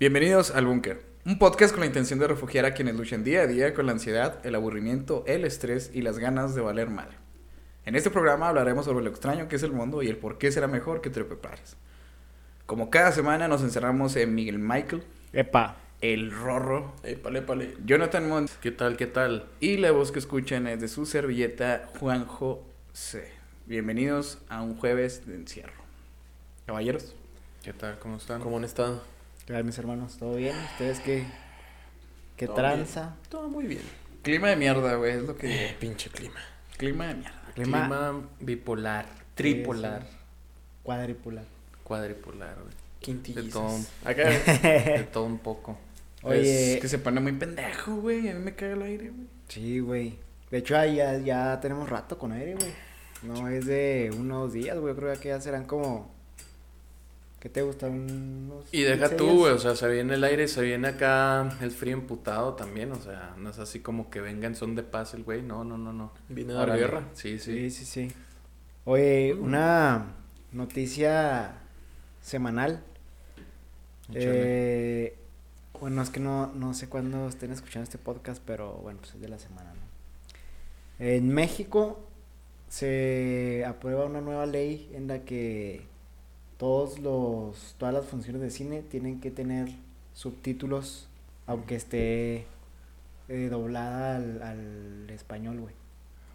Bienvenidos al Búnker, un podcast con la intención de refugiar a quienes luchan día a día con la ansiedad, el aburrimiento, el estrés y las ganas de valer madre. En este programa hablaremos sobre lo extraño que es el mundo y el por qué será mejor que te lo prepares. Como cada semana nos encerramos en Miguel Michael, Epa. el Rorro, Épale, épale. Jonathan Mont ¿Qué tal, qué tal? y la voz que escuchan es de su servilleta Juanjo C. Bienvenidos a un jueves de encierro. Caballeros. ¿Qué tal? ¿Cómo están? ¿Cómo han estado? ¿Qué tal, mis hermanos? ¿Todo bien? ¿Ustedes qué, qué Todo tranza? Todo muy bien. Clima de mierda, güey, es lo que... Eh, pinche clima. Clima de mierda. Clima, Clima bipolar, tripolar, cuadripular. cuadripolar, güey. De todo, Acá... de todo un poco. Oye, Es que se pone muy pendejo, güey. A mí me cae el aire, güey. sí, güey. De hecho, ahí ya, ya tenemos rato con aire, güey. No es de unos días, güey. Creo que ya serán como... ¿Qué te gusta? ¿Unos Y deja 15 tú, güey, o sea, se viene el aire, se viene acá el frío emputado también, o sea, no es así como que venga en son de paz el güey, no, no, no, no. Viene a dar guerra. Sí, sí. Sí, sí, sí. Oye, una noticia semanal. Eh, bueno, es que no, no sé cuándo estén escuchando este podcast, pero bueno, pues es de la semana, ¿no? En México se aprueba una nueva ley en la que todos los, todas las funciones de cine tienen que tener subtítulos, aunque esté eh, doblada al, al español, güey.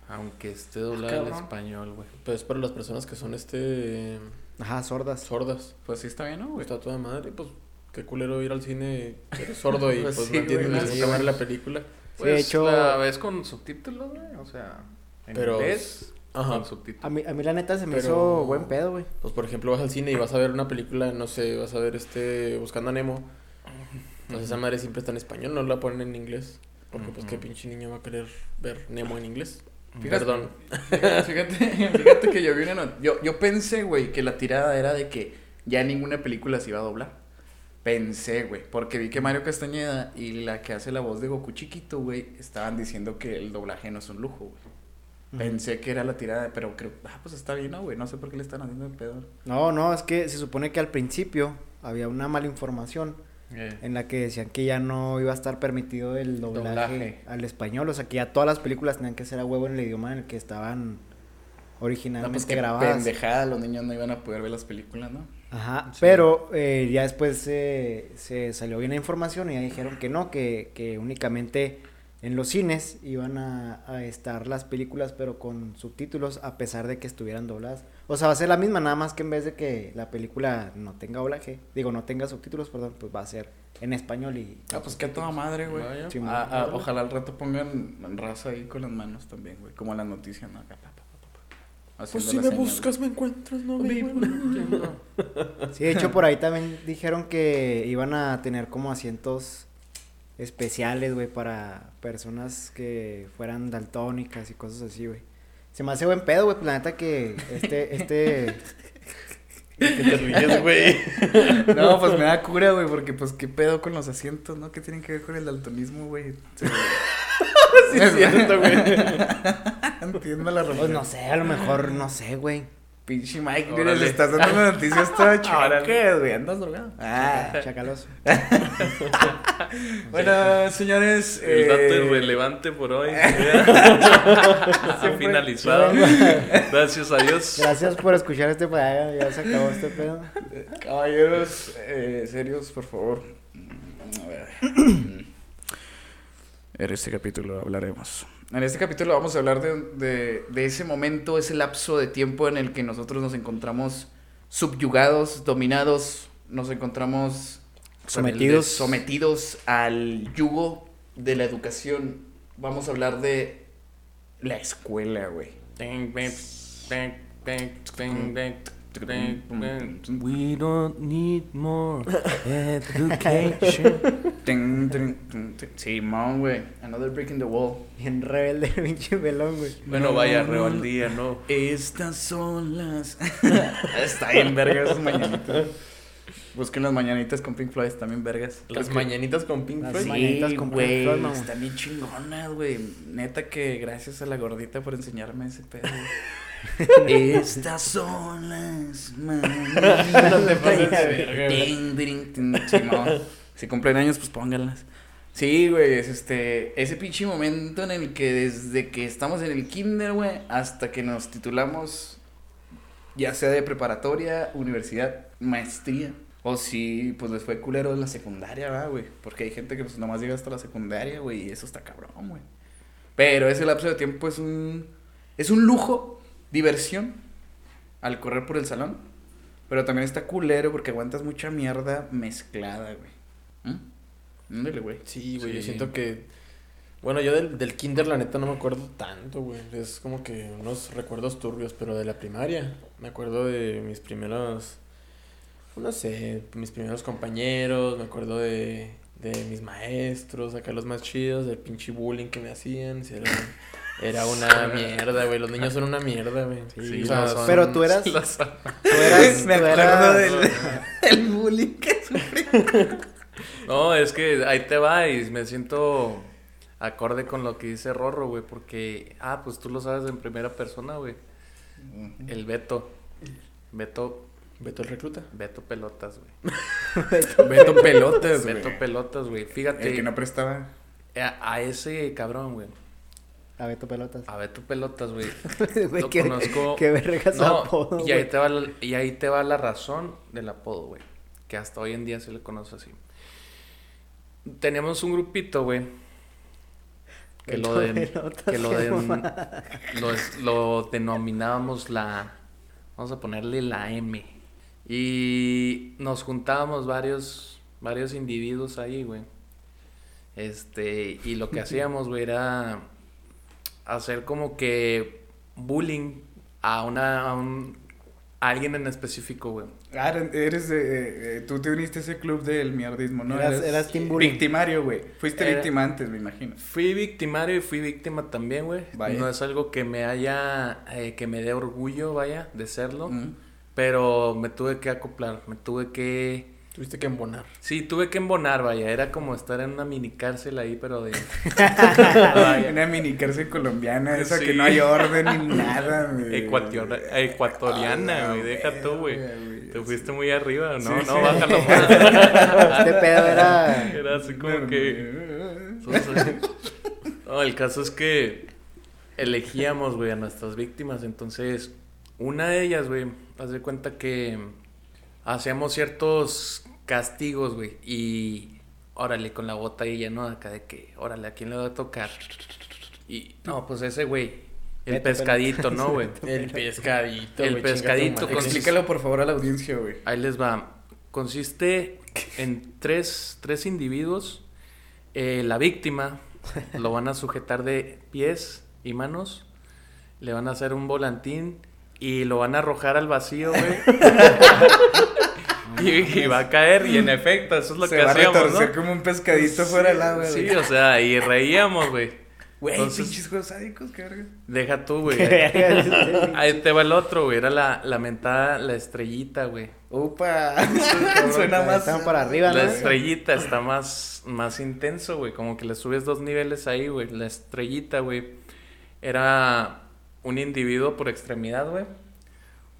Aunque esté doblado el cabrón. español, güey. Pues para las personas que son este Ajá, sordas. sordas. Pues sí está bien, ¿no, güey? Está toda madre, pues qué culero ir al cine, eres sordo y Pues pues sí, no entiendes la película. Sí, de Pues hecho- la ves con subtítulos, güey, o sea, en Pero- inglés Ajá. con subtítulos. A mí, a mí la neta se me Pero- hizo buen pedo, güey. Pues por ejemplo vas al cine y vas a ver una película, no sé, vas a ver este Buscando a Nemo. Pues esa madre siempre está en español, no la ponen en inglés. Porque pues qué pinche niño va a querer ver Nemo en inglés. Fíjate- Perdón. Fíjate, fíjate que yo vi una not- yo, yo pensé, güey, que la tirada era de que ya ninguna película se iba a doblar. Pensé, güey, porque vi que Mario Castañeda y la que hace la voz de Goku chiquito, güey, estaban diciendo que el doblaje no es un lujo, güey. Pensé que era la tirada, pero creo, ah, pues está bien, ¿no, güey? No sé por qué le están haciendo el pedo. No, no, es que se supone que al principio había una mala información Eh, en la que decían que ya no iba a estar permitido el doblaje, Doblaje. al español, o sea que ya todas las películas tenían que ser a huevo en el idioma en el que estaban No, originalmente pues qué grabadas. pendejada, los niños no iban a poder ver las películas, ¿no? Ajá, Sí. pero eh, ya después se se salió bien la información y ya dijeron que no, que, que únicamente en los cines iban a, a estar las películas pero con subtítulos a pesar de que estuvieran dobladas. O sea, va a ser la misma, nada más que en vez de que la película no tenga doblaje, digo, no tenga subtítulos, perdón, pues va a ser en español y... Ah, pues qué a toda madre, güey. Sí, Ah, ah, ojalá al rato pongan raza ahí con las manos también, güey. Como las noticias, ¿no? Acá, pa, pa, pa, pa, pa. Pues si la me señal. buscas me encuentras, no me. Sí, de hecho por ahí también dijeron que iban a tener como asientos especiales, güey, para personas que fueran daltónicas y cosas así, güey. Se me hace buen pedo, güey, pues la neta que este, este... ¿Qué te ríes, güey? No, pues me da cura, güey, porque pues qué pedo con los asientos, ¿no? ¿Qué tienen que ver con el daltonismo, güey? Sí, Sí, es cierto, güey. Entiendo la Pues razón. no sé, a lo mejor, no sé, güey. Pinche Mike, mira, le estás dando una noticia toda Órale. choque, güey. ¿Andas drogado? Ah. Chacaloso. Bueno, señores. El dato eh, irrelevante por hoy. ha finalizado. Gracias a Dios. Gracias por escuchar este ya, ya se acabó este pedo. Caballeros, eh, serios, por favor. A ver. En este capítulo hablaremos. En este capítulo vamos a hablar de, de- de ese momento, ese lapso de tiempo en el que nosotros nos encontramos subyugados, dominados, nos encontramos Sometidos. sometidos al yugo de la educación. Vamos a hablar de la escuela, güey. We don't need more education. Simón, güey. Another brick in the wall. Bien rebelde, pinche pelón, güey. Bueno, vaya rebeldía, ¿no? Estas son las. Está bien, vergas, esas mañanitas. Busquen las mañanitas con Pink Floyd, también vergas. Las mañanitas con Pink Las Floyd. mañanitas con Pink güey. Floyd. Están bien chingonas, güey. Neta que gracias a la gordita por enseñarme ese pedo. güey. Estas son las mañanitas. No te pases verga. Si cumplen años, pues pónganlas. Sí, güey, es este, ese pinche momento en el que desde que estamos en el kinder, güey, hasta que nos titulamos, ya sea de preparatoria, universidad, maestría, o si, pues les fue culero en la secundaria, ¿verdad, güey? Porque hay gente que pues nomás llega hasta la secundaria, güey, y eso está cabrón, güey. Pero ese lapso de tiempo es un, es un lujo, diversión, al correr por el salón, pero también está culero porque aguantas mucha mierda mezclada, güey. ¿Mm? Güey. Sí, güey, yo siento que... Bueno, yo del, del kinder la neta no me acuerdo tanto, güey. Es como que unos recuerdos turbios, pero de la primaria. Me acuerdo de mis primeros... No sé, mis primeros compañeros, me acuerdo de, de mis maestros, acá los más chidos, del pinche bullying que me hacían. sí, Era, era una mierda, güey. Los niños son una mierda, güey. Sí, o sea, lo son. pero tú eras-. Tú eras, Me acuerdo eras- del, del bullying que sufrí. No, es que ahí te va y me siento acorde con lo que dice Rorro, güey, porque, ah, pues tú lo sabes en primera persona, güey. El Beto. Beto, Beto el recluta. Beto Pelotas, güey. Beto Pelotas, güey. Beto Pelotas, güey. Fíjate, El que no prestaba. a, a ese cabrón, güey. A Beto Pelotas. A Beto Pelotas, güey. Lo qué- conozco. Qué verga su No, apodo, y ahí te va la, y ahí te va la razón del apodo, güey. Que hasta hoy en día se le conoce así. Teníamos un grupito, güey. Que lo, de, Pelotas, que lo, de- lo, lo denominábamos la... Vamos a ponerle la M. Y nos juntábamos varios, varios individuos ahí, güey. Este, y lo que hacíamos, güey, era hacer como que bullying a una a un a alguien en específico, güey. Ah, eres de. eh, tú te uniste a ese club del mierdismo, ¿no? Eras- eras team bullying. Victimario, güey. Fuiste Era- víctima antes, me imagino. Fui victimario y fui víctima también, güey. No es algo que me haya, eh, que me dé orgullo, vaya, de serlo. Mm. Pero me tuve que acoplar, me tuve que... Tuviste que embonar. Sí, tuve que embonar, vaya. Era como estar en una mini cárcel ahí, pero de... Una mini cárcel colombiana, esa Sí. que no hay orden ni nada, güey. Ecuatoriana, ecuatoriana, güey. Deja tú, güey. Te fuiste muy arriba, ¿no? Sí, no, sí. bájalo más. Este pedo era. Era así como que... No, el caso es que elegíamos, güey, a nuestras víctimas. Entonces, una de ellas, güey, haz de cuenta que hacíamos ciertos castigos, güey. Y órale, con la botella, ¿no? Acá de que, órale, ¿a quién le va a tocar? Y, no, pues ese, güey. El pescadito, ¿no, güey? El pescadito. El pescadito Explícalo por favor a la audiencia, güey. Ahí les va. Consiste en tres, tres individuos. Eh, la víctima lo van a sujetar de pies y manos. Le van a hacer un volantín y lo van a arrojar al vacío, güey. y, y va a caer. Y en efecto, eso es lo Se que va a hacíamos, retorcer ¿no? como un pescadito fuera del agua, Sí, güey. o sea, y reíamos, güey. Güey, pinches juegos sádicos, qué verga. Deja tú, güey. Ahí te va el otro, güey. Era la, la mentada, la estrellita, güey. Upa. Suena más. Estaban para arriba, ¿no? La estrellita está más, más intenso, güey. Como que le subes dos niveles ahí, güey. La estrellita, güey. Era un individuo por extremidad, güey.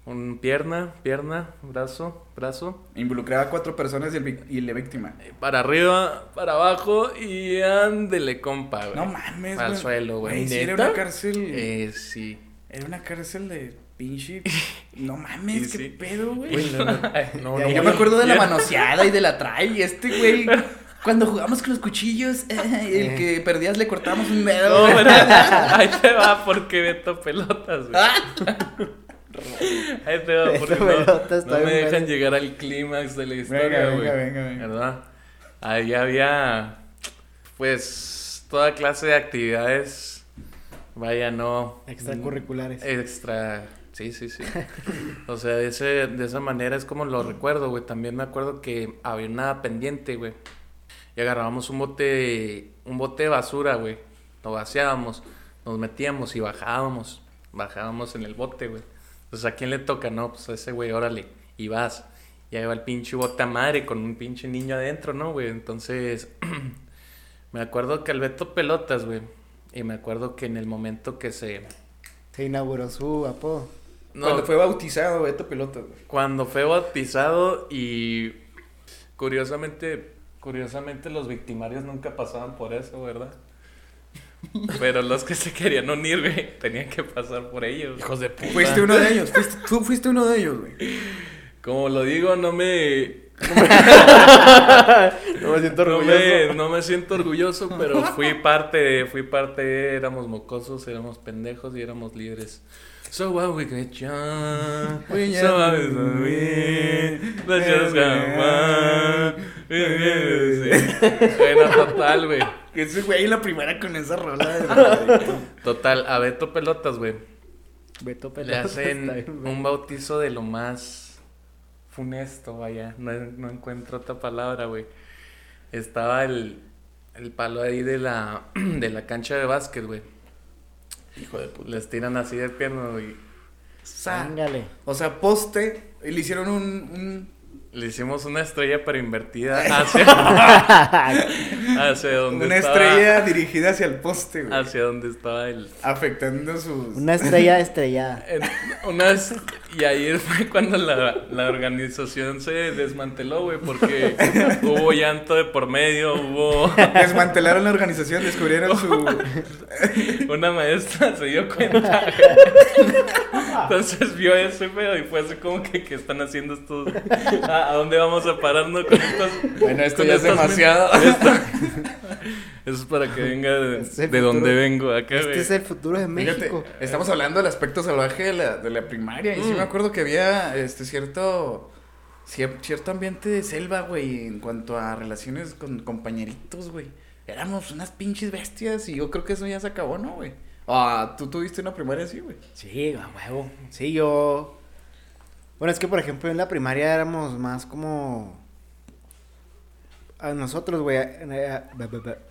Un pierna, pierna, brazo, brazo. Involucraba a cuatro personas y, el y la víctima. Eh, Para arriba, para abajo y ándele, compa, güey. No mames, Al suelo, güey. sí, era una cárcel. Eh, sí. Era una cárcel de pinche. No mames, qué sí. pedo, güey. No, no, Yo me acuerdo de la manoseada y de la trae y este güey. Cuando jugamos con los cuchillos, eh, el que perdías le cortábamos un dedo. No, güey. pero ahí te va porque Beto pelotas, güey. Ahí te va porque no, Pelotas no me dejan llegar al clímax de la historia, Venga, güey. venga, venga, venga. ¿Verdad? Ahí había, pues, toda clase de actividades. Vaya, no. Extracurriculares. Extra. Sí, sí, sí. O sea, de, ese, de esa manera es como lo recuerdo, güey. También me acuerdo que había una pendiente, güey. Y agarrábamos un bote, un bote de basura, güey. Lo vaciábamos, nos metíamos y bajábamos. Bajábamos en el bote, güey. Entonces, ¿a quién le toca? No, pues a ese güey, órale. Y vas. Y ahí va el pinche bote a madre con un pinche niño adentro, ¿no, güey? Entonces, me acuerdo que el Beto Pelotas, güey. Y me acuerdo que en el momento que se... Se inauguró su apodo. No, Cuando fue bautizado, Beto Pelota, güey. Cuando fue bautizado y curiosamente Curiosamente los victimarios nunca pasaban por eso, ¿verdad? Pero los que se querían unir, güey, tenían que pasar por ellos. Hijos de puta. Fuiste uno de ellos, fuiste- tú fuiste uno de ellos, güey. Como lo digo, no me... No me siento No orgulloso. me, no me siento orgulloso, pero fui parte, fui parte, éramos mocosos, éramos pendejos y éramos líderes. So what we get young, We so just what we do, it. let's just fun. Bueno, total, güey. Ese güey la primera con esa rola de Total, a Beto Pelotas, güey. Beto Le Pelotas. hacen está bien, un bautizo de lo más funesto, vaya. No, no encuentro otra palabra, güey. Estaba el, el palo ahí de la, de la cancha de básquet, güey. Hijo de puta. Les tiran así de pierna, güey. Ángale. O sea, poste, y le hicieron un, un- Le hicimos una estrella pero invertida hacia, hacia donde una estaba, estrella dirigida hacia el poste, güey. Hacia donde estaba el... Afectando sus... Una estrella estrellada. en- unas, y ahí fue cuando la, la organización se desmanteló, güey, porque hubo llanto de por medio, hubo... Desmantelaron la organización, descubrieron su... Una maestra se dio cuenta. Entonces vio ese pedo y fue así como que, ¿qué están haciendo estos? ¿A, a dónde vamos a pararnos con estos? Bueno, esto con ya es demasiado. Esto- Eso es para que venga de, donde vengo acá, Este es el futuro de Fíjate, México. estamos hablando del aspecto salvaje de la, de la primaria. Y sí Mm. me acuerdo que había este cierto cier- cierto ambiente de selva, güey, en cuanto a relaciones con compañeritos, güey. Éramos unas pinches bestias y yo creo que eso ya se acabó, ¿no, güey? Ah, tú tuviste una primaria así, güey. Sí, a huevo. Sí, yo. Bueno, es que por ejemplo en la primaria éramos más como. A nosotros, güey, eh,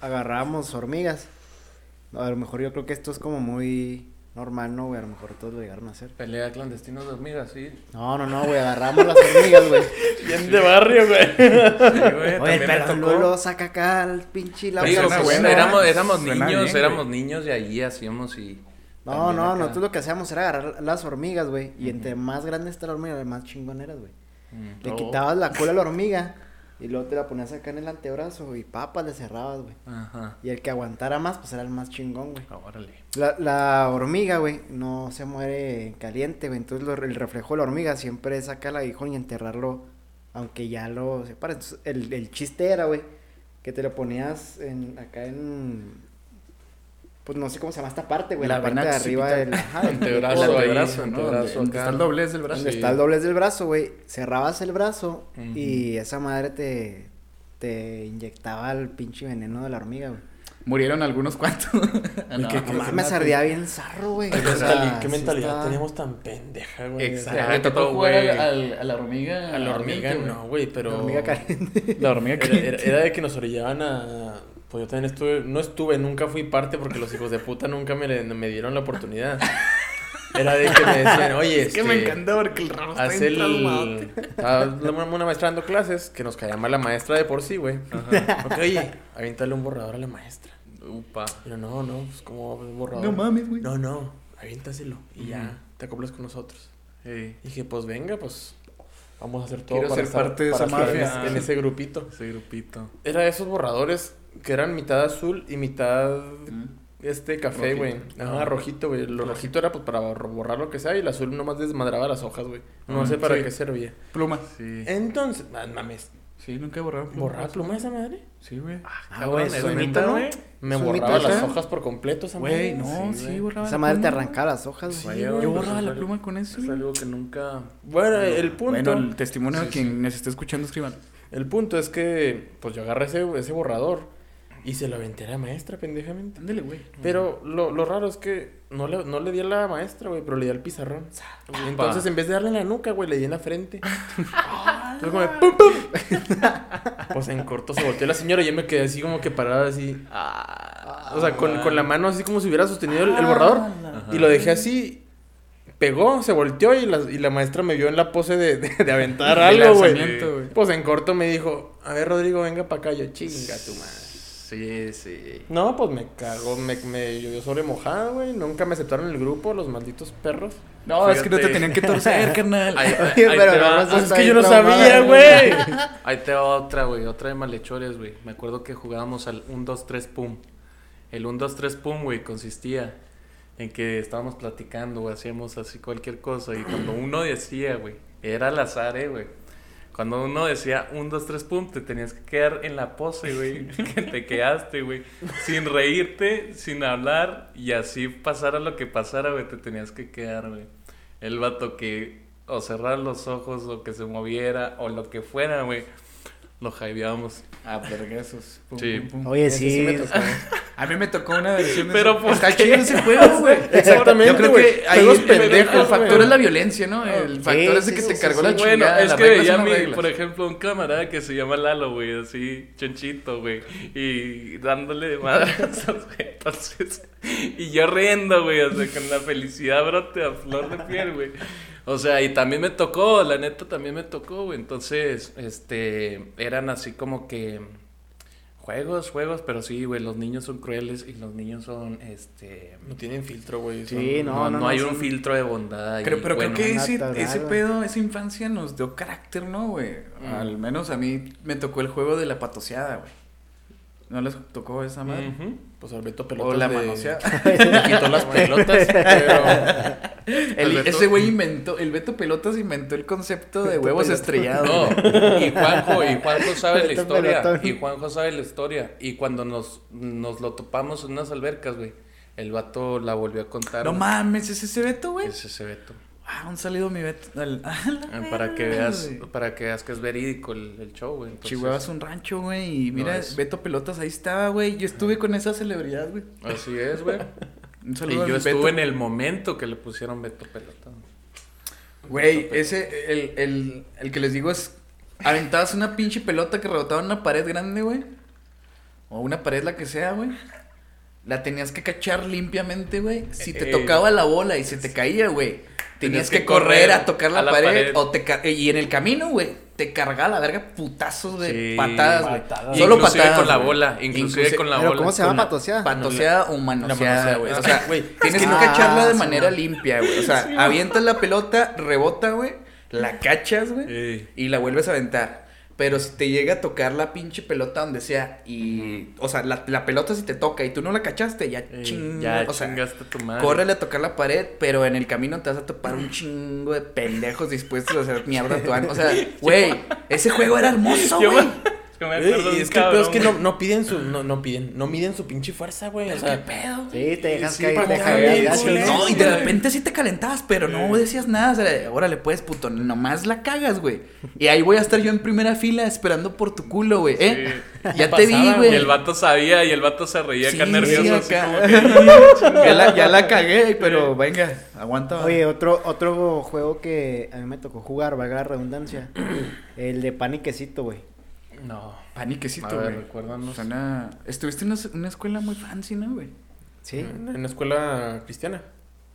agarrábamos hormigas. A lo mejor yo creo que esto es como muy normal, ¿no, güey? A lo mejor todos lo llegaron a hacer. Pelea clandestina de hormigas, sí. No, no, no, güey, agarramos las hormigas, güey. Bien de barrio, güey. Sí, güey, Oye, pero tocó. luego saca acá el pinche la Digo, pues, buena, éramos, éramos suena niños, bien, éramos güey. niños y allí hacíamos y... No, también no, acá. nosotros lo que hacíamos era agarrar las hormigas, güey. Y entre más grande está la hormiga, más chingón eras, güey. Mm. Le Oh. quitabas la cola a la hormiga y luego te la ponías acá en el antebrazo y papas le cerrabas, güey. Ajá. Y el que aguantara más, pues era el más chingón, güey. Órale. La, la hormiga, güey, no se muere caliente, güey. Entonces lo- el reflejo de la hormiga siempre es sacar el aguijón y enterrarlo, aunque ya lo separa. Entonces el, el chiste era, güey, que te lo ponías en, acá en... Pues no sé cómo se llama esta parte, güey. La, La parte de arriba del... Ajá, del- Antebrazo del- el ahí, ¿no? antebrazo Donde- está el doblez del brazo. Donde Sí. está el doblez del brazo, güey. Cerrabas el brazo y esa madre te, te inyectaba el pinche veneno de la hormiga, güey. Murieron algunos cuantos. ¿qué- No qué- mames, ardía bien zarro, güey. ¿Qué, O sea, mentali- qué sí mentalidad está- teníamos tan pendeja, güey? Exacto. ¿Te tocó Exacto, jugar güey. al- al- a la hormiga? A la hormiga no, güey, pero... La hormiga caliente. La hormiga Era, que... era- era de que nos orillaban a... Pues yo también estuve... No estuve, nunca fui parte porque los hijos de puta nunca me, me dieron la oportunidad. Era de que me decían, oye, Es que este, me encanta porque el raro está bien el... Estaba una, maestra dando clases que nos caía mal la maestra de por sí, güey. Ok, oye, aviéntale un borrador a la maestra. Upa. Yo, no, no, pues como un borrador. No mames, güey. No, no, aviéntaselo y ya, te acoplas con nosotros. Sí. Y dije, pues venga, pues vamos a hacer todo Quiero para ser estar- parte de esa mafia. En, en ese grupito. Ese grupito. Era de esos borradores que eran mitad azul y mitad Mm. este café, güey. Ajá, Ah. rojito, güey. Lo rojito era pues para borrar lo que sea y el azul nomás desmadraba las hojas, güey. No Ah, sé para sí. qué servía. Pluma. Sí. Entonces, ah, mames, Sí, nunca borraron pluma. ¿borrar pluma esa madre? Sí, güey. Ah, güey, ¿es eso es neta, güey? Me ¿Es un borraba las hojas por completo esa Güey, madre. no, Sí, sí, güey. borraba Esa la madre te arrancaba las hojas, Sí, güey. Yo güey, borraba la pluma con eso. Es güey. algo que nunca... Bueno, el punto. Bueno, el testimonio de Sí, quien nos esté escuchando, escriban. El punto es que, pues yo agarré ese, ese borrador y se lo aventé a la maestra, pendejamente. Ándale, güey. Pero lo, lo raro es que no le, no le di a la maestra, güey, pero le di al pizarrón. Y entonces, en vez de darle en la nuca, güey, le di en la frente. Entonces, como de ¡pum, pum! pues en corto se volteó la señora y yo me quedé así como que parada así. O sea, con, con la mano así como si hubiera sostenido el, el borrador. Y lo dejé así. Pegó, se volteó y la, y la maestra me vio en la pose de, de, de aventar algo, güey. Pues en corto me dijo, a ver, Rodrigo, venga para acá. Yo, chinga tu madre. Sí, sí. No, pues me cagó, me, me llovió sobre mojada, güey. Nunca me aceptaron en el grupo, los malditos perros. No, es que no te tenían que torcer, carnal. Ahí, ahí- Oye, ahí pero te va, no vas a Es que yo no sabía, güey. ahí te va otra, güey. Otra de malhechores, güey. Me acuerdo que jugábamos al 1, 2, 3, pum. El 1, 2, 3, pum, güey, consistía en que estábamos platicando, güey. Hacíamos así cualquier cosa. Y cuando uno decía, güey, era al azar, eh, güey. Cuando uno decía 1, 2, 3, pum, te tenías que quedar en la pose, güey. Que te quedaste, güey. Sin reírte, sin hablar. Y así pasara lo que pasara, güey, te tenías que quedar, güey. El vato que o cerrar los ojos o que se moviera o lo que fuera, güey. Lo hypeábamos. Ah. Pum, Sí. pum, pum. Oye, sí. me tocó. A mí me tocó una versión de Pero ¿por Está qué? chido ese juego, güey. Exactamente, Yo creo que ahí el, pendejos, el factor es la violencia, ¿no? El Sí, factor es de que sí, te sí, cargó sí. la Bueno, chingada. es las que veía reglas. por ejemplo, un camarada que se llama Lalo, güey, así, chonchito, güey, y dándole de madrazos, güey, entonces, y yo riendo, güey, o sea, con la felicidad brote a flor de piel, güey. O sea, y también me tocó, la neta también me tocó, güey, entonces, este, eran así como que juegos, juegos, pero sí, güey, los niños son crueles y los niños son, este... No tienen filtro, güey. Sí, son- no, No, no, no, hay son- un filtro de bondad. Creo- pero bueno, creo que ese, natural, ese güey. pedo, esa infancia nos dio carácter, ¿no, güey? Mm. Al menos a mí me tocó el juego de la patoseada, güey. ¿No les tocó esa madre? Ujú. Pues Alberto Pelotas O la le- manoseada. quitó las pelotas, pero... El- Beto- ese güey inventó, el Beto Pelotas inventó el concepto de Beto huevos Pelotón. estrellados. No, y Juanjo, y Juanjo sabe la historia. Pelotón. Y Juanjo sabe la historia. Y cuando nos, nos lo topamos en unas albercas, güey, el vato la volvió a contar. No güey. mames, ¿es ese Beto, güey? Es ese Beto. Ah, un saludo a mi Beto. Al- Ah, Para que veas, güey. para que veas que es verídico el, el show, güey. Entonces, Chihuahua es un rancho, güey. Y No mira, es. Beto Pelotas ahí estaba, güey. Yo estuve con esa celebridad, güey. Así es, güey. Un Y saludo yo estuve Beto. en el momento que le pusieron Beto Pelota. Güey, ese, el, el, el que les digo es. Aventabas una pinche pelota que rebotaba en una pared grande, güey. O una pared, la que sea, güey. La tenías que cachar limpiamente, güey. Si te Eh, tocaba la bola y se te caía, güey. Tenías que, que correr correr a tocar la, a la pared, pared. O te y en el camino, güey, te cargaba la verga putazos de Sí, patadas, güey. Solo inclusive patadas. con la bola, inclusive Inclusi- con la Pero bola. ¿cómo se llama patoseada? Patoseada o manoseada, güey. O sea, güey, tienes es que que- cacharla de manera limpia, güey. O sea, avientas la pelota, rebota, güey. La cachas, güey. Ey. Y la vuelves a aventar. Pero si te llega a tocar la pinche pelota donde sea y... O sea, la, la pelota si te toca y tú no la cachaste, ya Ey, ching... ya o sea, chingaste a tu madre. Córrele a tocar la pared, pero en el camino te vas a topar un chingo de pendejos dispuestos a hacer mierda a tu alma. O sea, güey, ese juego era hermoso, güey. Yo me acuerdo y es que el peor es que no, no piden su... No, no piden... No miden su pinche fuerza, güey. O ¿Qué sea... pedo? Sí, te dejas Sí, caer, te que dejas caer, No, y de repente sí te calentabas, pero no decías nada. O sea, órale, pues, puto, nomás la cagas, güey. Y ahí voy a estar yo en primera fila esperando por tu culo, güey. ¿Eh? Ya te vi, Pasaba, güey. Y el vato sabía y el vato se reía acá Sí, nervioso. sí, así acá. como que, ya, la, ya la cagué, pero venga, aguanta. Oye, otro, otro juego que a mí me tocó jugar, valga la redundancia, el de pan y quesito, güey. No. Paniquecito, güey. recuérdanos. Suena... Estuviste en una, una escuela muy fancy, ¿no, güey? Sí. En una escuela cristiana.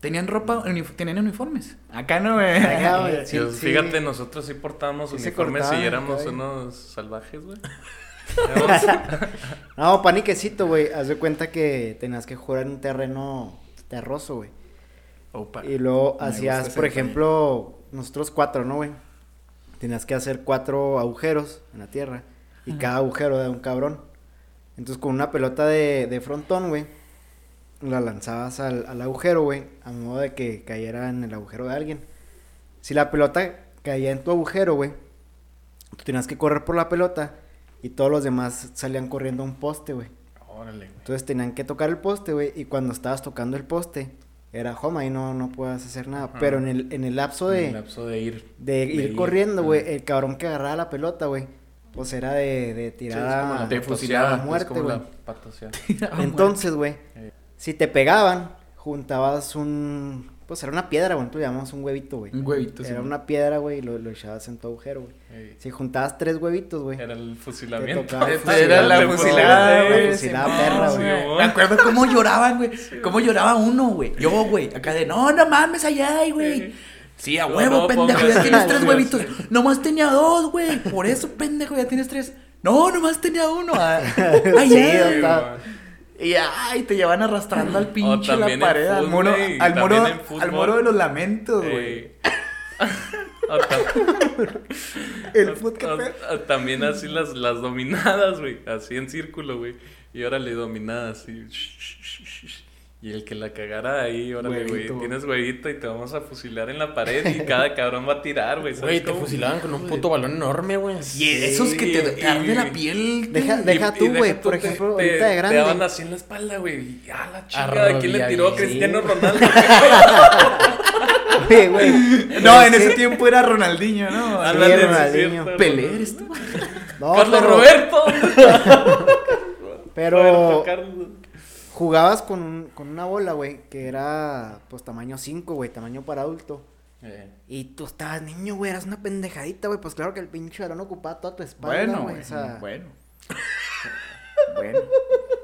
Tenían ropa, unif- tenían uniformes. Acá no, güey. Acá, güey, sí, Dios, sí. Fíjate, nosotros sí portábamos Sí uniformes cortaban y éramos acá, unos salvajes, güey. No, pan y quesito, güey. Haz de cuenta que tenías que jugar en un terreno terroso, güey. Opa. Y luego Me hacías, por ejemplo, nosotros cuatro, ¿no, güey? Tenías que hacer cuatro agujeros en la tierra. Y cada agujero de un cabrón. Entonces, con una pelota de, de frontón, güey, la lanzabas al, al agujero, güey, a modo de que cayera en el agujero de alguien. Si la pelota caía en tu agujero, güey, tú tenías que correr por la pelota y todos los demás salían corriendo a un poste, güey. Órale, güey. Entonces tenían que tocar el poste, güey, y cuando estabas tocando el poste, era home, ahí no, no puedas hacer nada. Ajá. Pero en el, en el lapso En de, el lapso de ir. de ir ir, corriendo, güey, el cabrón que agarraba la pelota, güey, pues era de, de tirar Sí, la a- de fusilada, muerte, como la. Entonces, güey, Eh. si te pegaban, juntabas un, pues era una piedra, güey, nosotros llamamos un huevito, güey. Un huevito, sí. Era una piedra, güey, y lo, lo echabas en tu agujero, güey. Ey, Si juntabas tres huevitos, güey. Era el fusilamiento. era la fusilada, güey. fusilada Simón, perra, güey. Me acuerdo cómo lloraban, güey. Cómo lloraba uno, güey. Yo, güey. Acá de, no, no mames, allá güey. Sí, a No, huevo, no, pendejo, ya tienes tres Sí, huevitos. Nomás tenía dos, güey. Por eso, pendejo, ya tienes tres. No, nomás tenía uno. Ah, Sí, allá. está- Y ay, te llevan arrastrando al pinche la pared, al fútbol, muro, güey, al muro, fútbol. al muro de los lamentos, güey. El o También así las, las dominadas, güey. Así en círculo, güey. Y órale, dominadas, así. Y el que la cagara ahí, órale, güey. Tienes huevito y te vamos a fusilar en la pared y cada cabrón va a tirar, güey. ¿sabes Güey, te fusilaban con un puto balón enorme, güey. Y esos que te arde la piel. Deja, deja y tú, güey, por te- ejemplo, te- ahorita de Te daban grande. así en la espalda, güey. Y a la chica, ¿de quién le tiró? Cristiano Ronaldo. Güey, güey. No, en ese tiempo era Ronaldinho, ¿no? Sí, Ronaldinho. Pelé eres tú. No, Carlos pero, Roberto. pero Roberto Carlos. Jugabas con, un- con una bola, güey, que era, pues, tamaño 5, güey, tamaño para adulto. Eh, Y tú estabas niño, güey, eras una pendejadita, güey. Pues claro que el pinche balón ocupaba toda tu espalda, Bueno, güey. O sea, Bueno. bueno.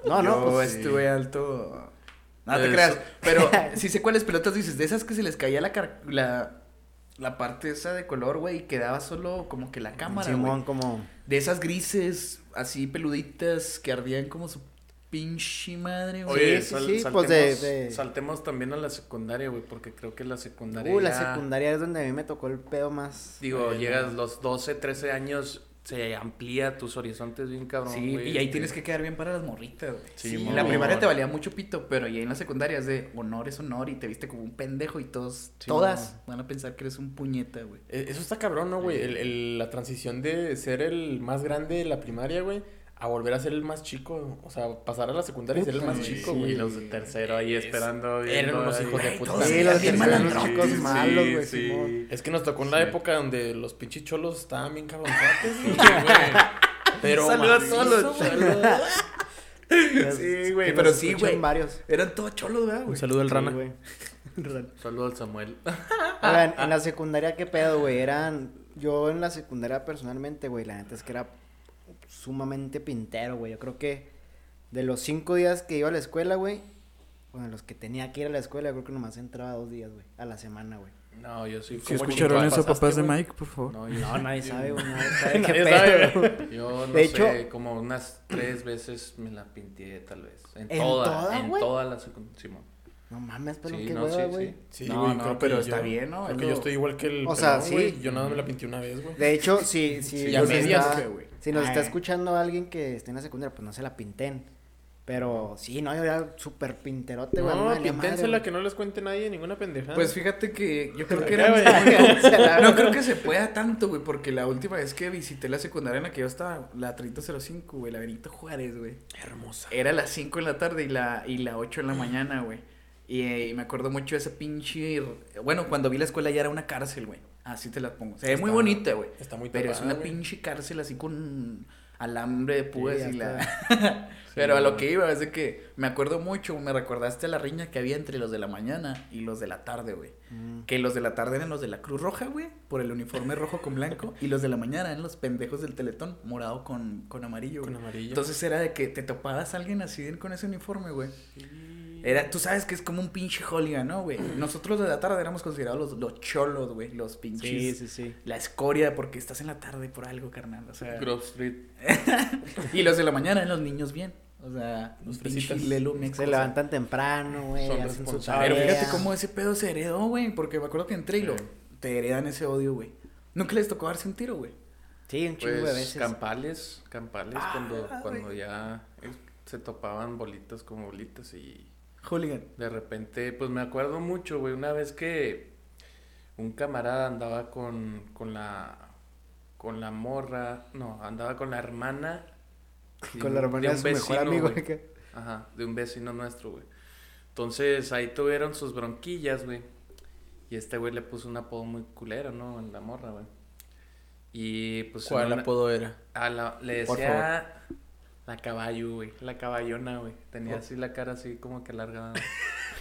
no, no, pues. estuve alto. No te creas. Pero sí sé cuáles pelotas dices. De esas que se les caía la, car- la, la parte esa de color, güey. Y quedaba solo como que la cámara, Simón, como. De esas grises, así peluditas, que ardían como su pinche madre, güey. Oye, sí, sal- sí, saltemos, pues de- de- saltemos también a la secundaria, güey, porque creo que la secundaria. Uh, la ya- secundaria es donde a mí me tocó el pedo más. Digo, Eh, llegas los 12, 13 años, se amplía tus horizontes bien cabrón. Sí, güey. y ahí tienes que quedar bien para las morritas, güey. Sí, en mon. la primaria te valía mucho pito, pero ya en la secundaria es de honor es honor y te viste como un pendejo y todos, Sí, todas van a pensar que eres un puñeta, güey. Eh, Eso está cabrón, ¿no, güey? El, el- la transición de ser el más grande de la primaria, güey, a volver a ser el más chico. O sea, pasar a la secundaria y ser el más güey, chico, Sí, güey. los de tercero ahí Es- esperando. eran unos hijos de Güey, puta. Sí, los bien malandrocos, chicos malos, güey, sí. Es que nos tocó en la Sí. época donde los pinches cholos estaban bien cabronzotes, güey. Pero Saludos a todos los cholos. Sí, Sí, güey, pero sí, güey. varios. Eran todos cholos, ¿verdad, Un güey? saludo al Sí, rana. güey. Rana. Saludos al Samuel. Oigan, en la secundaria, ¿qué pedo, güey? Eran. Yo en la secundaria personalmente, güey, la neta es que era sumamente pintero, güey. Yo creo que de los cinco días que iba a la escuela, güey, bueno, los que tenía que ir a la escuela, yo creo que nomás entraba dos días, güey, a la semana, güey. No, yo sí. Si como escucharon eso, papás de Mike, por favor? No, yo No, sí. nadie Yo- sabe, güey, nadie sabe qué Nadie pedo. sabe, güey. Yo no De sé, hecho- como unas tres veces me la pinté, tal vez. En, ¿En toda, toda, en güey? toda la secundaria. No mames, pero Sí, qué no, hueva, sí, güey. sí. Sí, No, güey, no, creo pero que está yo- bien, ¿no? Creo Es que lo- yo estoy igual que el O sea, pelón, güey. sí. Yo nada me la pinté una vez, güey. De hecho, si, Sí, ya nos, medias, está, güey. si nos está escuchando alguien que esté en la secundaria, pues no se la pinten. Pero sí, no, yo era súper pinterote, güey. No, pinténsela que no les cuente nadie ninguna pendejada. Pues fíjate que yo creo que era... No creo que se pueda tanto, güey, porque la última vez que visité la secundaria en la que yo estaba, la 3005, güey, la Benito Juárez, güey. hermosa. Era las 5 en la tarde y la, y la 8 en la mañana, güey. Y, y me acuerdo mucho de esa pinche... Bueno, cuando vi la escuela ya era una cárcel, güey. Así te la pongo. Se ve muy bonita, güey. Está muy Pero es una güey. pinche cárcel así con alambre de púas Sí, y la... Pero a lo que iba es de que me acuerdo mucho, me recordaste a la riña que había entre los de la mañana y los de la tarde, güey. Mm. Que los de la tarde eran los de la Cruz Roja, güey, por el uniforme rojo con blanco. Y los de la mañana eran los pendejos del Teletón, morado con, con amarillo, Con güey. amarillo. Entonces era de que te topabas a alguien así con ese uniforme, güey. Era, tú sabes que es como un pinche hooligan, ¿no, güey? Nosotros de la tarde éramos considerados los, los cholos, güey, los pinches. Sí, sí, sí. La escoria, porque estás en la tarde por algo, carnal. O sea. Grove Street. Y los de la mañana eran los niños bien. O sea, Los fresitas. lelo meco, Se levantan temprano, güey. Son Hacen su responsables. Pero tarea. fíjate cómo ese pedo se heredó, güey. Porque me acuerdo que entré y lo. Te heredan ese odio, güey. Nunca les tocó darse un tiro, güey. Sí, un chingo de Pues veces. campales, campales, Ah, cuando, güey. cuando ya se topaban bolitas como bolitas y Hooligan. de repente, pues me acuerdo mucho, güey, una vez que un camarada andaba con, con la con la morra, no, andaba con la hermana de Con la un- hermana de, un su mejor vecino, amigo. güey. Ajá, de un vecino nuestro, güey. Entonces ahí tuvieron sus bronquillas, güey. Y este güey le puso un apodo muy culero, ¿no? En la morra, güey. Y pues. ¿Cuál una- apodo era? a la- le Por decía la caballo, güey. La caballona, güey. Tenía así la cara así como que alargada.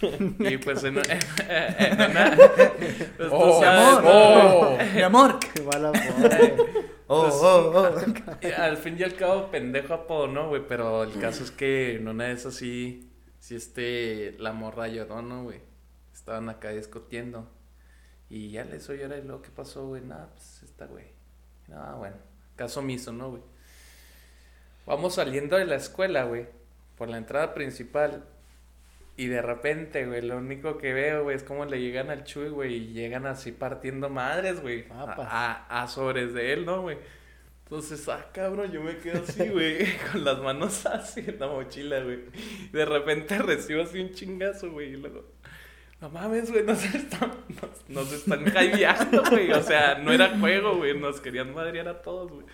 y pues en, en una. pues, tú Oh, sabes, ¿no? oh. Mi amor. Qué mala. Oh, Pues- oh, oh. Y al fin y al cabo, pendejo apodo, ¿no, güey? Pero el caso es que en una de esas sí, sí este, la morra lloró, ¿no, güey? Estaban acá discutiendo. Y ya le hizo llorar y luego, ¿qué pasó, güey? Nada, pues esta, güey. No, bueno, caso omiso, ¿no, güey? Vamos saliendo de la escuela, güey. por la entrada principal. Y de repente, güey, lo único que veo, güey, es como le llegan al Chuy, güey, y llegan así partiendo madres, güey, a, Papas. a, a sobres de él, ¿no, güey? Entonces, ah, cabrón, yo me quedo así, güey, con las manos así en la mochila, güey. De repente recibo así un chingazo, güey, y luego, no mames, güey, nos están, nos, nos están güey. O sea, no era juego, güey, nos querían madrear a todos, güey.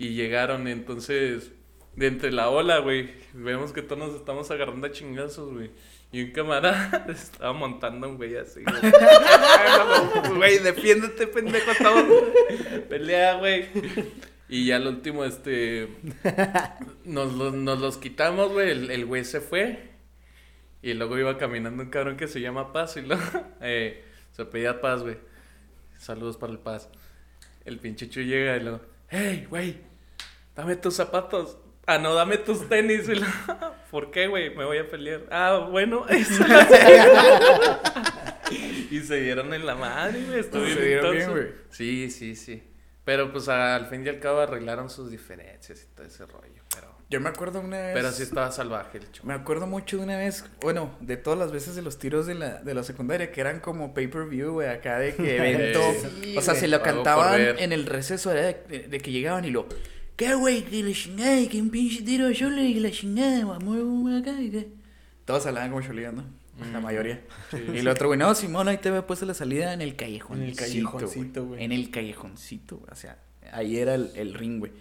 Y llegaron, entonces, de entre la ola, güey, vemos que todos nos estamos agarrando a chingazos, güey. Y un camarada estaba montando un güey así, güey. Güey, defiéndete, pendejo, estamos. Pelea, güey. Y ya al último, este. Nos, los- nos los quitamos, güey. El, el güey se fue. Y luego iba caminando un cabrón que se llama Paz. Y luego. Eh, se pedía Paz, güey. Saludos para el Paz. El pinche llega y luego. ¡Hey, güey! Dame tus zapatos. Ah, no, dame tus tenis. ¿Por qué, güey? Me voy a pelear. Ah, bueno. eso. y se dieron en la madre, güey. Estuvo Se bien dieron bien, güey. Sí, sí, sí. Pero pues al fin y al cabo arreglaron sus diferencias y todo ese rollo. Pero, Yo me acuerdo una vez. pero sí estaba salvaje el show. Me acuerdo mucho de una vez, bueno, de todas las veces de los tiros de la, de la secundaria, que eran como pay-per-view, güey, acá de que evento. Sí, o sea, se lo cantaban en el receso, era de, de- de que llegaban y lo. ¿Qué, güey? Que la chingada, y que un pinche tiro yo le la chingada, güey, muy acá, y que. Todos hablaban como Cholía, ¿no? La Mm. mayoría. Sí, y sí. el otro, güey, no, Simón, ahí te había puesto la salida en el callejoncito. En el callejoncito, güey. En el callejoncito, güey. O sea, ahí era el, el ring, güey.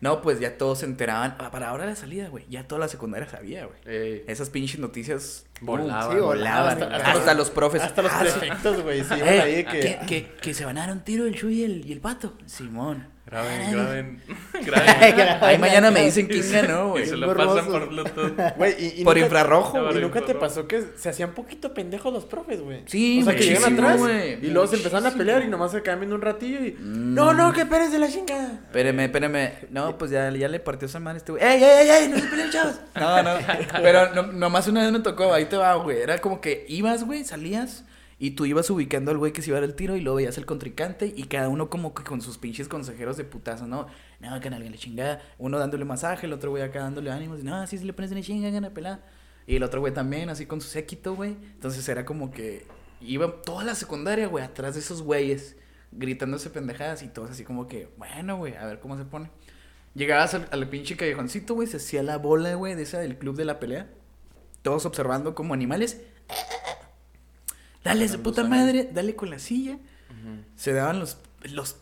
No, pues ya todos se enteraban. Ah, Para ahora la salida, güey. Ya toda la secundaria sabía, güey. Ey, Esas pinches noticias Volaban. Sí, volaban. volaban. Hasta, los profes. Hasta los Ah, prefectos, güey. Sí, Eh, ahí que. que, que, que se van a dar un tiro el Chuy y el, y el pato. Simón. graben, graben. graben. Ahí mañana me dicen quién ganó, y güey. se lo Borroso. pasan por Bluetooth. Güey, y, y Por nunca- infrarrojo, Y nunca te pasó que se hacían poquito pendejos los profes, güey. Sí, O sea, que llegan muchísimo, atrás güey. y luego se empezaron a pelear y nomás se quedan viendo un ratillo y. Mm. No, no, que Pérez de la chingada. Espéreme, espéreme. No, pues ya, ya le partió esa madre este güey. ¡Ey, ey, ey, ey! ¡No se peleen, chavos! No, no. Pero no, nomás una vez me tocó, ahí te va, güey. Era como que ibas, güey, salías y tú ibas ubicando al güey que se iba a dar el tiro y luego veías el contrincante y cada uno como que con sus pinches consejeros de putazo, ¿no? No, que alguien le chingada. Uno dándole masaje, el otro güey acá dándole ánimos. Y, no, así se le pones en la chinga, gana pelada. Y el otro güey también, así con su séquito, güey. Entonces era como que iba toda la secundaria, güey, atrás de esos güeyes, gritándose pendejadas y todos así como que, bueno, güey, a ver cómo se pone. Llegabas al, al pinche callejoncito, güey, se hacía la bola, güey, de esa del club de la pelea. Todos observando como animales. Dale su puta madre, dale con la silla. Se daban los, los...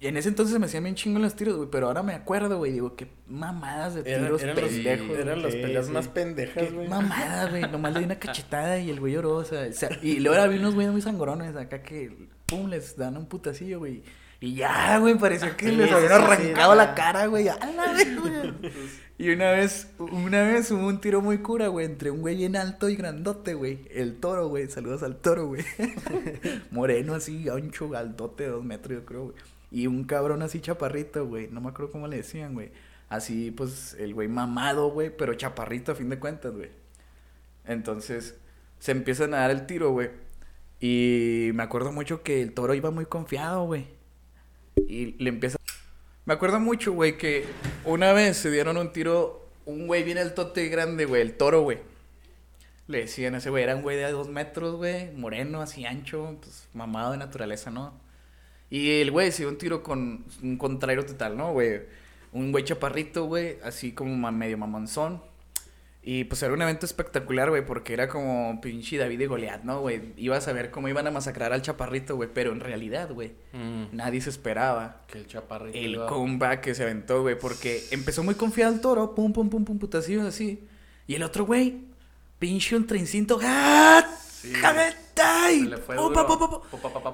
En ese entonces se me hacían bien chingos los tiros, güey, pero ahora me acuerdo, güey, digo, qué mamadas de Eran, tiros eran los, pendejos. eran las peleas sí. más pendejas, güey. mamada, güey. Nomás le di una cachetada y el güey lloró, o sea, y luego había unos güeyes muy sangrones acá que, pum, les dan un putacillo, güey. Y ya, güey, parecía que Sí, les habían arrancado sí. la cara, güey. A la vez, güey. Y una vez, una vez hubo un tiro muy cura, güey, entre un güey bien alto y grandote, güey. El toro, güey. Saludos al toro, güey. Moreno así, ancho, altote, dos metros, yo creo, güey. Y un cabrón así chaparrito, güey. No me acuerdo cómo le decían, güey. Así, pues, el güey mamado, güey, pero chaparrito a fin de cuentas, güey. Entonces, se empiezan a dar el tiro, güey. Y me acuerdo mucho que el toro iba muy confiado, güey. Y le empieza... Me acuerdo mucho, güey, que una vez se dieron un tiro, un güey bien altote y grande, güey, el toro, güey. Le decían a ese güey, era un güey de dos metros, güey, moreno, así ancho, pues mamado de naturaleza, ¿no? Y el güey se dio un tiro con un contrario total, ¿no, güey? Un güey chaparrito, güey, así como medio mamonzón. Y pues era un evento espectacular, güey, porque era como pinche David y Goliat, ¿no, güey? Ibas a ver cómo iban a masacrar al chaparrito, güey, pero en realidad, güey, Mm, nadie se esperaba que el chaparrito. el iba- comeback que se aventó, güey, porque empezó muy confiado el toro, pum, pum, pum, pum, putacillos así. Y el otro, güey, pinche ultra instinto, ¡ah! Sí.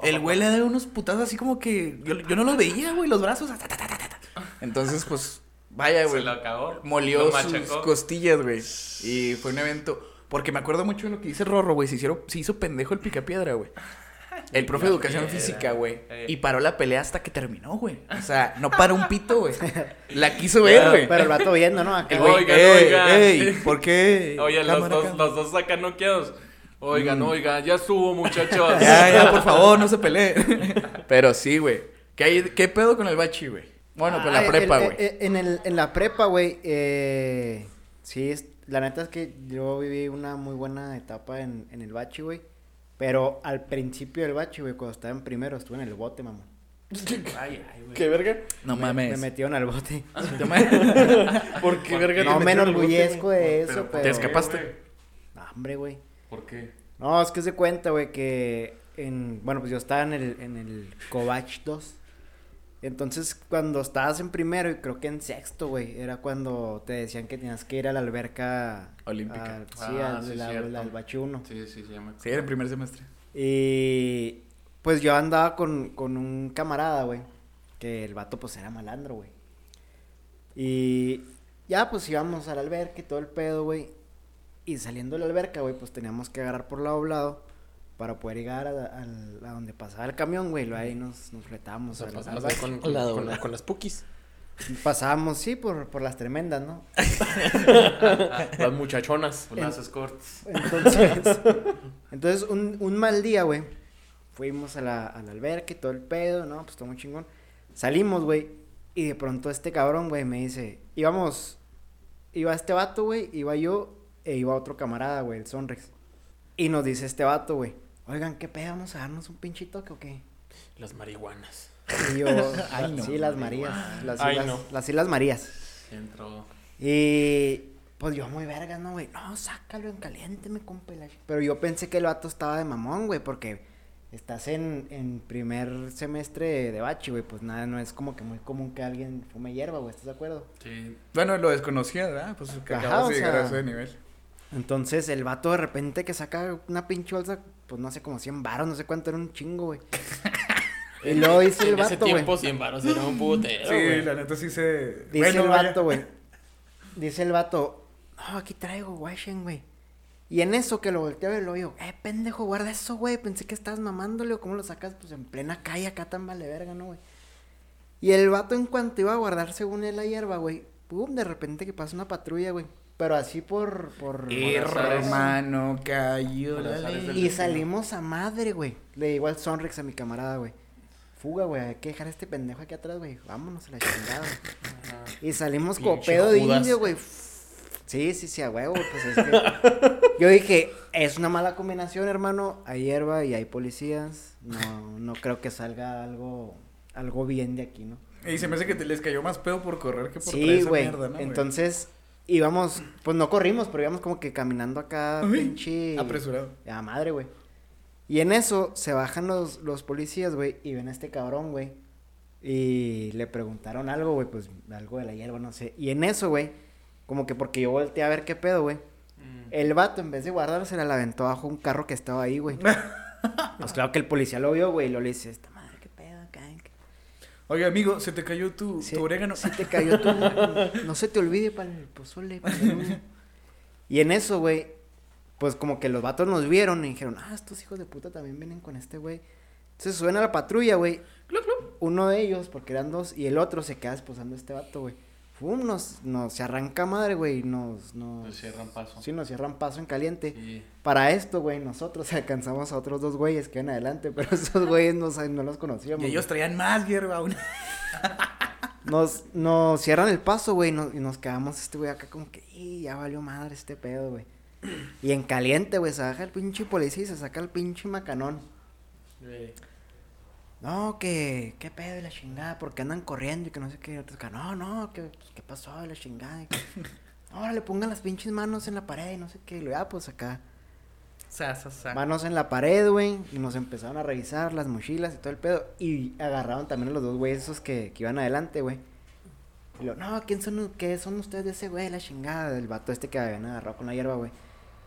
El güey le da unos putazos así como que yo, yo no los veía, güey, los brazos. Entonces, pues, vaya, Se güey. lo acabó. Molió lo sus costillas, güey. Y fue un evento. Porque me acuerdo mucho de lo que dice Rorro, güey. Se, hicieron- se hizo pendejo el picapiedra, güey. El profe de educación física, güey. Eh. Y paró la pelea hasta que terminó, güey. O sea, no paró un pito, güey. La quiso ver, güey. Pero el vato viendo, ¿no? Acá, güey, Oigan, ey, oigan. ey, ¿por qué? Oye, los dos, los dos acá noqueados. Oigan, Mm. oigan, ya estuvo, muchachos. Ya, ya, por favor, no se peleen. Pero sí, güey. ¿Qué, hay- ¿Qué pedo con el bachi, güey? Bueno, con la Ah, prepa, el- güey. el- En, el, en la prepa, güey, eh, Sí, es, la neta es que yo viví una muy buena etapa en, en el bachi, güey. Pero al principio del bachi, güey, cuando estaba en primero, estuve en el bote, mamá. Ay, ay, güey. ¿Qué verga? No Me- mames. Me metieron al bote. ¿Por qué verga? No me enorgullezco de Pero, eso, ¿por pero... ¿Te escapaste? No, hombre, güey. ¿Por qué? No, es que se cuenta, güey, que en... Bueno, pues yo estaba en el, en el Covach 2. Entonces, cuando estabas en primero y creo que en sexto, güey, era cuando te decían que tenías que ir a la alberca... Olímpica. sí, Ah, al, sí, la- al 1. Sí, sí, sí, ya me acuerdo. Sí, era en primer semestre. Y pues yo andaba con, con un camarada, güey. Que el vato pues era malandro, güey. Y ya pues íbamos a la alberca y todo el pedo, güey. Y saliendo de la alberca, güey, pues teníamos que agarrar por lado lado para poder llegar a, al- a donde pasaba el camión, güey. Ahí nos, nos O fletábamos. al con, las pukis. Pasábamos, sí, por, por las tremendas, ¿no? Las muchachonas. Las escorts. Entonces, entonces un, un mal día, güey. Fuimos a la, a la alberca y todo el pedo, ¿no? Pues todo muy chingón. Salimos, güey. Y de pronto este cabrón, güey, me dice, íbamos, iba este vato, güey, iba yo e iba otro camarada, güey, el Sonrex. Y nos dice este vato, güey, oigan, ¿qué pedo? ¿Vamos a darnos un pinchito o qué? Las marihuanas. Y yo, Ay, no. sí, las Marías, las Ay, islas, no. las Islas Marías. Entró. Y pues yo muy vergas, ¿no, güey? No, sácalo en caliente, me compa. Pero yo pensé que el vato estaba de mamón, güey, porque estás en, en primer semestre de bachi, güey. Pues nada, no es como que muy común que alguien fume hierba, güey, ¿estás de acuerdo? Sí. Bueno, lo desconocía, ¿verdad? Pues que Ajá, acabas de llegar a sea- ese nivel. Entonces el vato de repente que saca una pinche bolsa, pues no sé, como 100 varos, no sé cuánto, era un chingo, güey. y luego dice el En ese vato, güey. tiempo 100 baros era un putero, Sí, la neta sí se... Dice Bueno, el vato, güey. Dice el vato, no, aquí traigo, guachen, güey. Y en eso que lo volteo y lo digo, eh, pendejo, guarda eso, güey. Pensé que estabas mamándole o cómo lo sacas, pues en plena calle acá tan vale verga, ¿no, güey? Y el vato en cuanto iba a guardar según él la hierba, güey, pum, de repente que pasa una patrulla, güey. Pero así por, por... Hermano, cayó la. Y salimos a madre, güey. Le digo al Sonrex a mi camarada, güey. Fuga, güey, hay que dejar a este pendejo aquí atrás, güey. Vámonos a la chingada. Y salimos como pedo de indio, güey. Sí, sí, sí, a huevo, pues es que... Yo dije, es una mala combinación, hermano. Hay hierba y hay policías. No, no creo que salga algo, algo bien de aquí, ¿no? Y se me hace que te les cayó más pedo por correr que por traer Sí, esa güey. mierda, ¿no, Entonces, íbamos, pues no corrimos, pero íbamos como que caminando acá, Uy, pinche... Apresurado. A madre, güey. Y en eso se bajan los, los policías, güey, y ven a este cabrón, güey. Y le preguntaron algo, güey, pues algo de la hierba, no sé. Y en eso, güey, como que porque yo volteé a ver qué pedo, güey. Mm. El vato, en vez de guardársela, la aventó bajo un carro que estaba ahí, güey. pues claro que el policía lo vio, güey, y lo le dice, esta madre, qué pedo acá. ¿Qué- Oye, amigo, se te cayó tu, tu orégano. sí te cayó tu... no se te olvide para el pozole. pa'l menú". y en eso, güey, pues como que los vatos nos vieron y dijeron, ah, estos hijos de puta también vienen con este güey. Entonces suben a la patrulla, güey. Uno de ellos, porque eran dos, y el otro se queda esposando a este vato, güey. Fum, nos, nos se arranca madre, güey, nos, nos... Pues cierran paso. Sí, nos cierran paso en caliente. Sí. Para esto, güey, nosotros alcanzamos a otros dos güeyes que iban adelante, pero esos güeyes no, no los conocíamos. Y ellos traían más hierba aún. Nos, nos cierran el paso, güey, no- y nos quedamos este güey acá como que, "Y, ya valió madre este pedo, güey. Y en caliente, güey, se baja el pinche policía y se saca el pinche macanón. Güey. No, que, qué pedo y la chingada, porque andan corriendo y que no sé qué. Otros no, no, que, pues, qué pasó y la chingada. Y que, Ahora le pongan las pinches manos en la pared y no sé qué. Y lo ya, pues acá. Sa, sa, sa. Manos en la pared, güey. Y nos empezaron a revisar las mochilas y todo el pedo. Y agarraron también a los dos güeyes esos que, que iban adelante, güey. Y lo, no, ¿quién son, qué son ustedes de ese güey? La chingada del vato este que habían agarrado con la hierba, güey.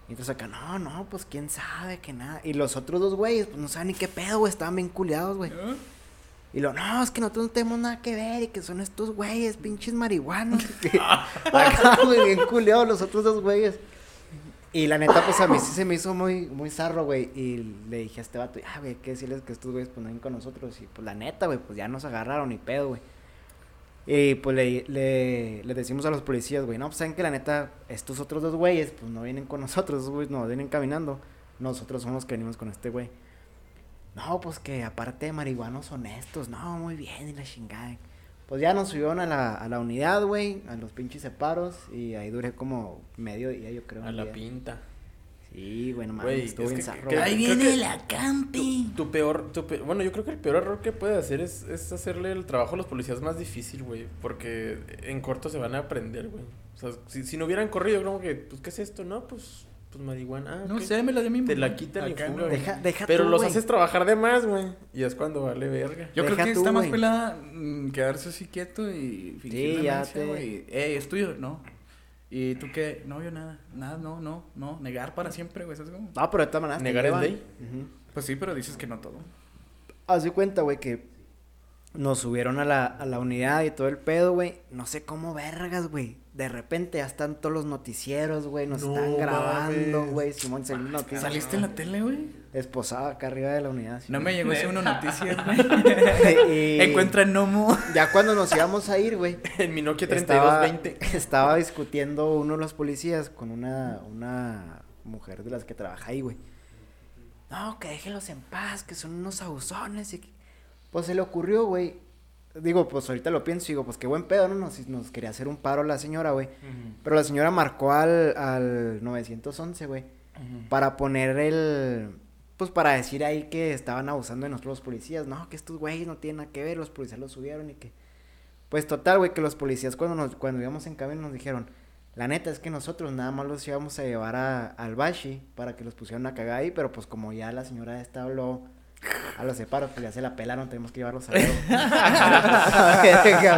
Y entonces acá, no, no, pues quién sabe, que nada. Y los otros dos güeyes, pues no saben ni qué pedo, güey. Estaban bien culiados, güey. Y lo, no, es que nosotros no tenemos nada que ver y que son estos güeyes, pinches marihuanos. Acá, güey, bien culiados los otros dos güeyes. Y la neta, pues a mí sí se me hizo muy, muy zarro, güey. Y le dije a este vato, ah, güey, hay que decirles que estos güeyes pues no vienen con nosotros. Y pues la neta, güey, pues ya nos agarraron ni pedo, güey. Y pues le, le, le decimos a los policías, güey, no, pues saben que la neta, estos otros dos güeyes, pues no vienen con nosotros, güeyes no vienen caminando. Nosotros somos los que venimos con este güey. No, pues que aparte de marihuanos honestos, no, muy bien, y la chingada. Pues ya nos subieron a la, a la unidad, güey, a los pinches separos. Y ahí duré como medio día, yo creo. A la día. pinta. Sí, güey, no mames, Güey, estuvo es que-. Ahí viene la campi. Tu peor, tu pe- bueno, yo creo que el peor error que puedes hacer es, es hacerle el trabajo a los policías más difícil, güey. Porque en corto se van a aprender, güey. O sea, si, si no hubieran corrido, como que, pues, ¿qué es esto? No, pues, pues marihuana. Ah, No sé, me la dio mi Te la quitan y. Deja, deja Pero tú, los haces trabajar de más, güey. Y es cuando vale verga. Yo creo que tú, está más pelada mm, quedarse así quieto y fingir Sí, ya demencia, te- güey. Ey, es tuyo, no. ¿Y tú qué? No, yo nada. Nada, no, no, no. Negar para siempre, güey. ¿Sabes cómo? No, pero de todas maneras. ¿Negar es ley? Pues sí, pero dices que no todo. Haz de cuenta, güey, que nos subieron a la, a la unidad y todo el pedo, güey. No sé cómo vergas, güey. De repente ya están todos los noticieros, güey. Nos No están grabando, güey. Simón salió una noticia. ¿Saliste en la tele, güey? Esposada acá arriba de la unidad. No me llegó ese una noticia, güey. y Encuentran Nomo. Ya cuando nos íbamos a ir, güey. En mi Nokia estaba, 3220. estaba discutiendo uno de los policías con una, una mujer de las que trabaja ahí, güey. No, que déjenlos en paz, que son unos abusones. Y que... Pues se le ocurrió, güey. Digo, pues ahorita lo pienso y digo, pues qué buen pedo, ¿no? Nos, nos quería hacer un paro la señora, güey. Pero la señora marcó al, al 911, güey. Para poner el... Pues para decir ahí que estaban abusando de nosotros los policías. No, que estos güeyes no tienen nada que ver, los policías los subieron y que... Pues total, güey, que los policías cuando nos, cuando íbamos en camino nos dijeron, la neta es que nosotros nada más los íbamos a llevar a, al Bashi para que los pusieran a cagar ahí, pero pues como ya la señora esta habló a los separos, pues ya se la pelaron, tenemos que llevarlos a.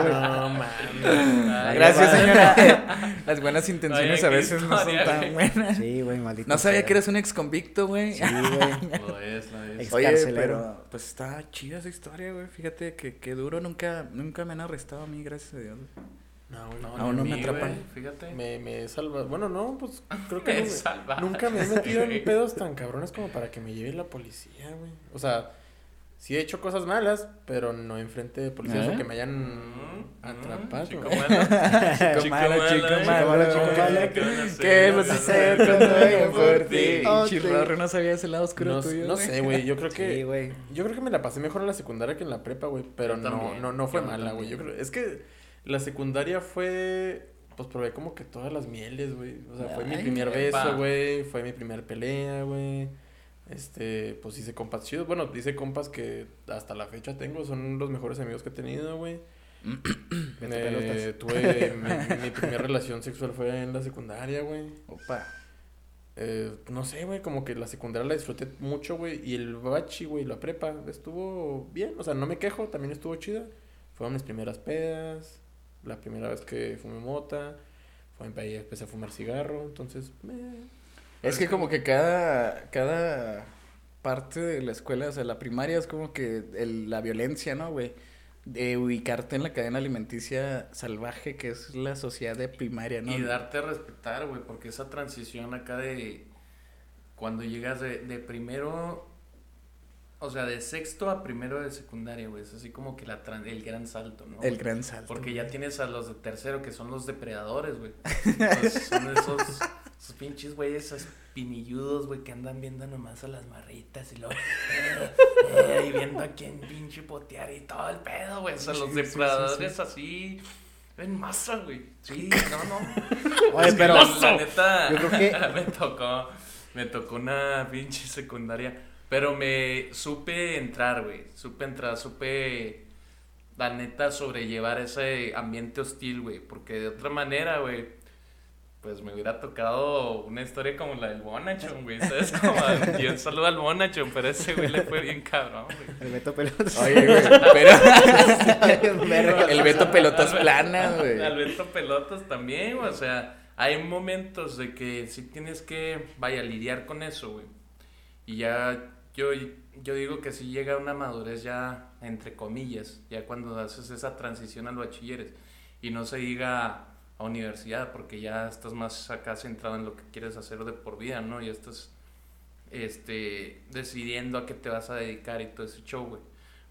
No mames. Gracias, señora. Las buenas intenciones a veces no son tan güey. buenas. Sí, güey, maldito. No sabía sea. que eres un ex convicto, güey. Sí, güey. Lo es, lo es. Ex- Oye, Excarcelero. pero pues está chida esa historia, güey. Fíjate que, que duro nunca, nunca me han arrestado a mí, gracias a Dios. güey. No, güey. No, Aún no ni me mí, atrapan. güey, Fíjate. Me, me salva. Bueno, no, pues creo que Me no nunca me he metido en pedos tan cabrones como para que me lleve la policía, güey. O sea, sí he hecho cosas malas, pero no enfrente de policías ¿Eh? o que me hayan Mm, atrapado. mm, Chico güey. malo. Chico malo, chico malo, chico malo. ¿Qué vas a hacer cuando venga por ti? Chirrarro no sabía ese lado oscuro No, tuyo. no sé, güey. Yo creo que. Sí, güey. Yo creo que me la pasé mejor en la secundaria que en la prepa, güey. Pero no, no, no fue mala, güey. Yo creo. Es que la secundaria fue. Pues probé como que todas las mieles, güey. O sea, fue mi primer beso, güey. Fue mi primer pelea, güey. Este, pues hice compas chidos. Bueno, hice compas que hasta la fecha tengo. Son los mejores amigos que he tenido, güey. Vete Eh, tuve mi, mi primera relación sexual fue en la secundaria, güey. Opa. Eh, no sé, güey, como que la secundaria la disfruté mucho, güey. Y el bachi, güey, la prepa, estuvo bien. O sea, no me quejo, también estuvo chida. Fueron mis primeras pedas. La primera vez que fumé mota. Fue en ahí empecé a fumar cigarro. Entonces, eh, Es que como que cada, cada parte de la escuela, o sea, la primaria es como que el- la violencia, ¿no, güey? De ubicarte en la cadena alimenticia salvaje que es la sociedad de primaria, ¿no? Y darte a respetar, güey, porque esa transición acá de cuando llegas de, de primero, o sea, de sexto a primero de secundaria, güey, es así como que la el gran salto, ¿no? El gran salto. Porque ya tienes a los de tercero que son los depredadores, güey. Son esos, esos pinches güeyes espinilludos, güey, que andan viendo nomás a las marritas y luego. eh, y viendo a quién pinche potear y todo el pedo, güey. O sea, los Sí, sí, sí, depredadores así. En masa, güey. Sí, no, no. Oye, pero- la, la neta. yo creo que- me tocó. Me tocó una pinche secundaria. Pero me supe entrar, güey. Supe entrar, supe. La neta, sobrellevar ese ambiente hostil, güey. Porque de otra manera, güey. Pues me hubiera tocado una historia como la del Bonachon, güey. ¿Sabes? Como yo un saludo al Bonachon, pero ese güey le fue bien cabrón, güey. El Beto Pelotas. Oye, güey, pero el Beto Pelotas Al- plana, al- güey. Al Beto Pelotas también, güey, o sea, hay momentos de que sí tienes que, vaya, lidiar con eso, güey. Y ya, yo, yo digo que sí llega una madurez ya, entre comillas, ya cuando haces esa transición al bachilleres. Y no se diga a universidad, porque ya estás más acá centrado en lo que quieres hacer de por vida, ¿no? Ya estás, este, decidiendo a qué te vas a dedicar y todo ese show, güey.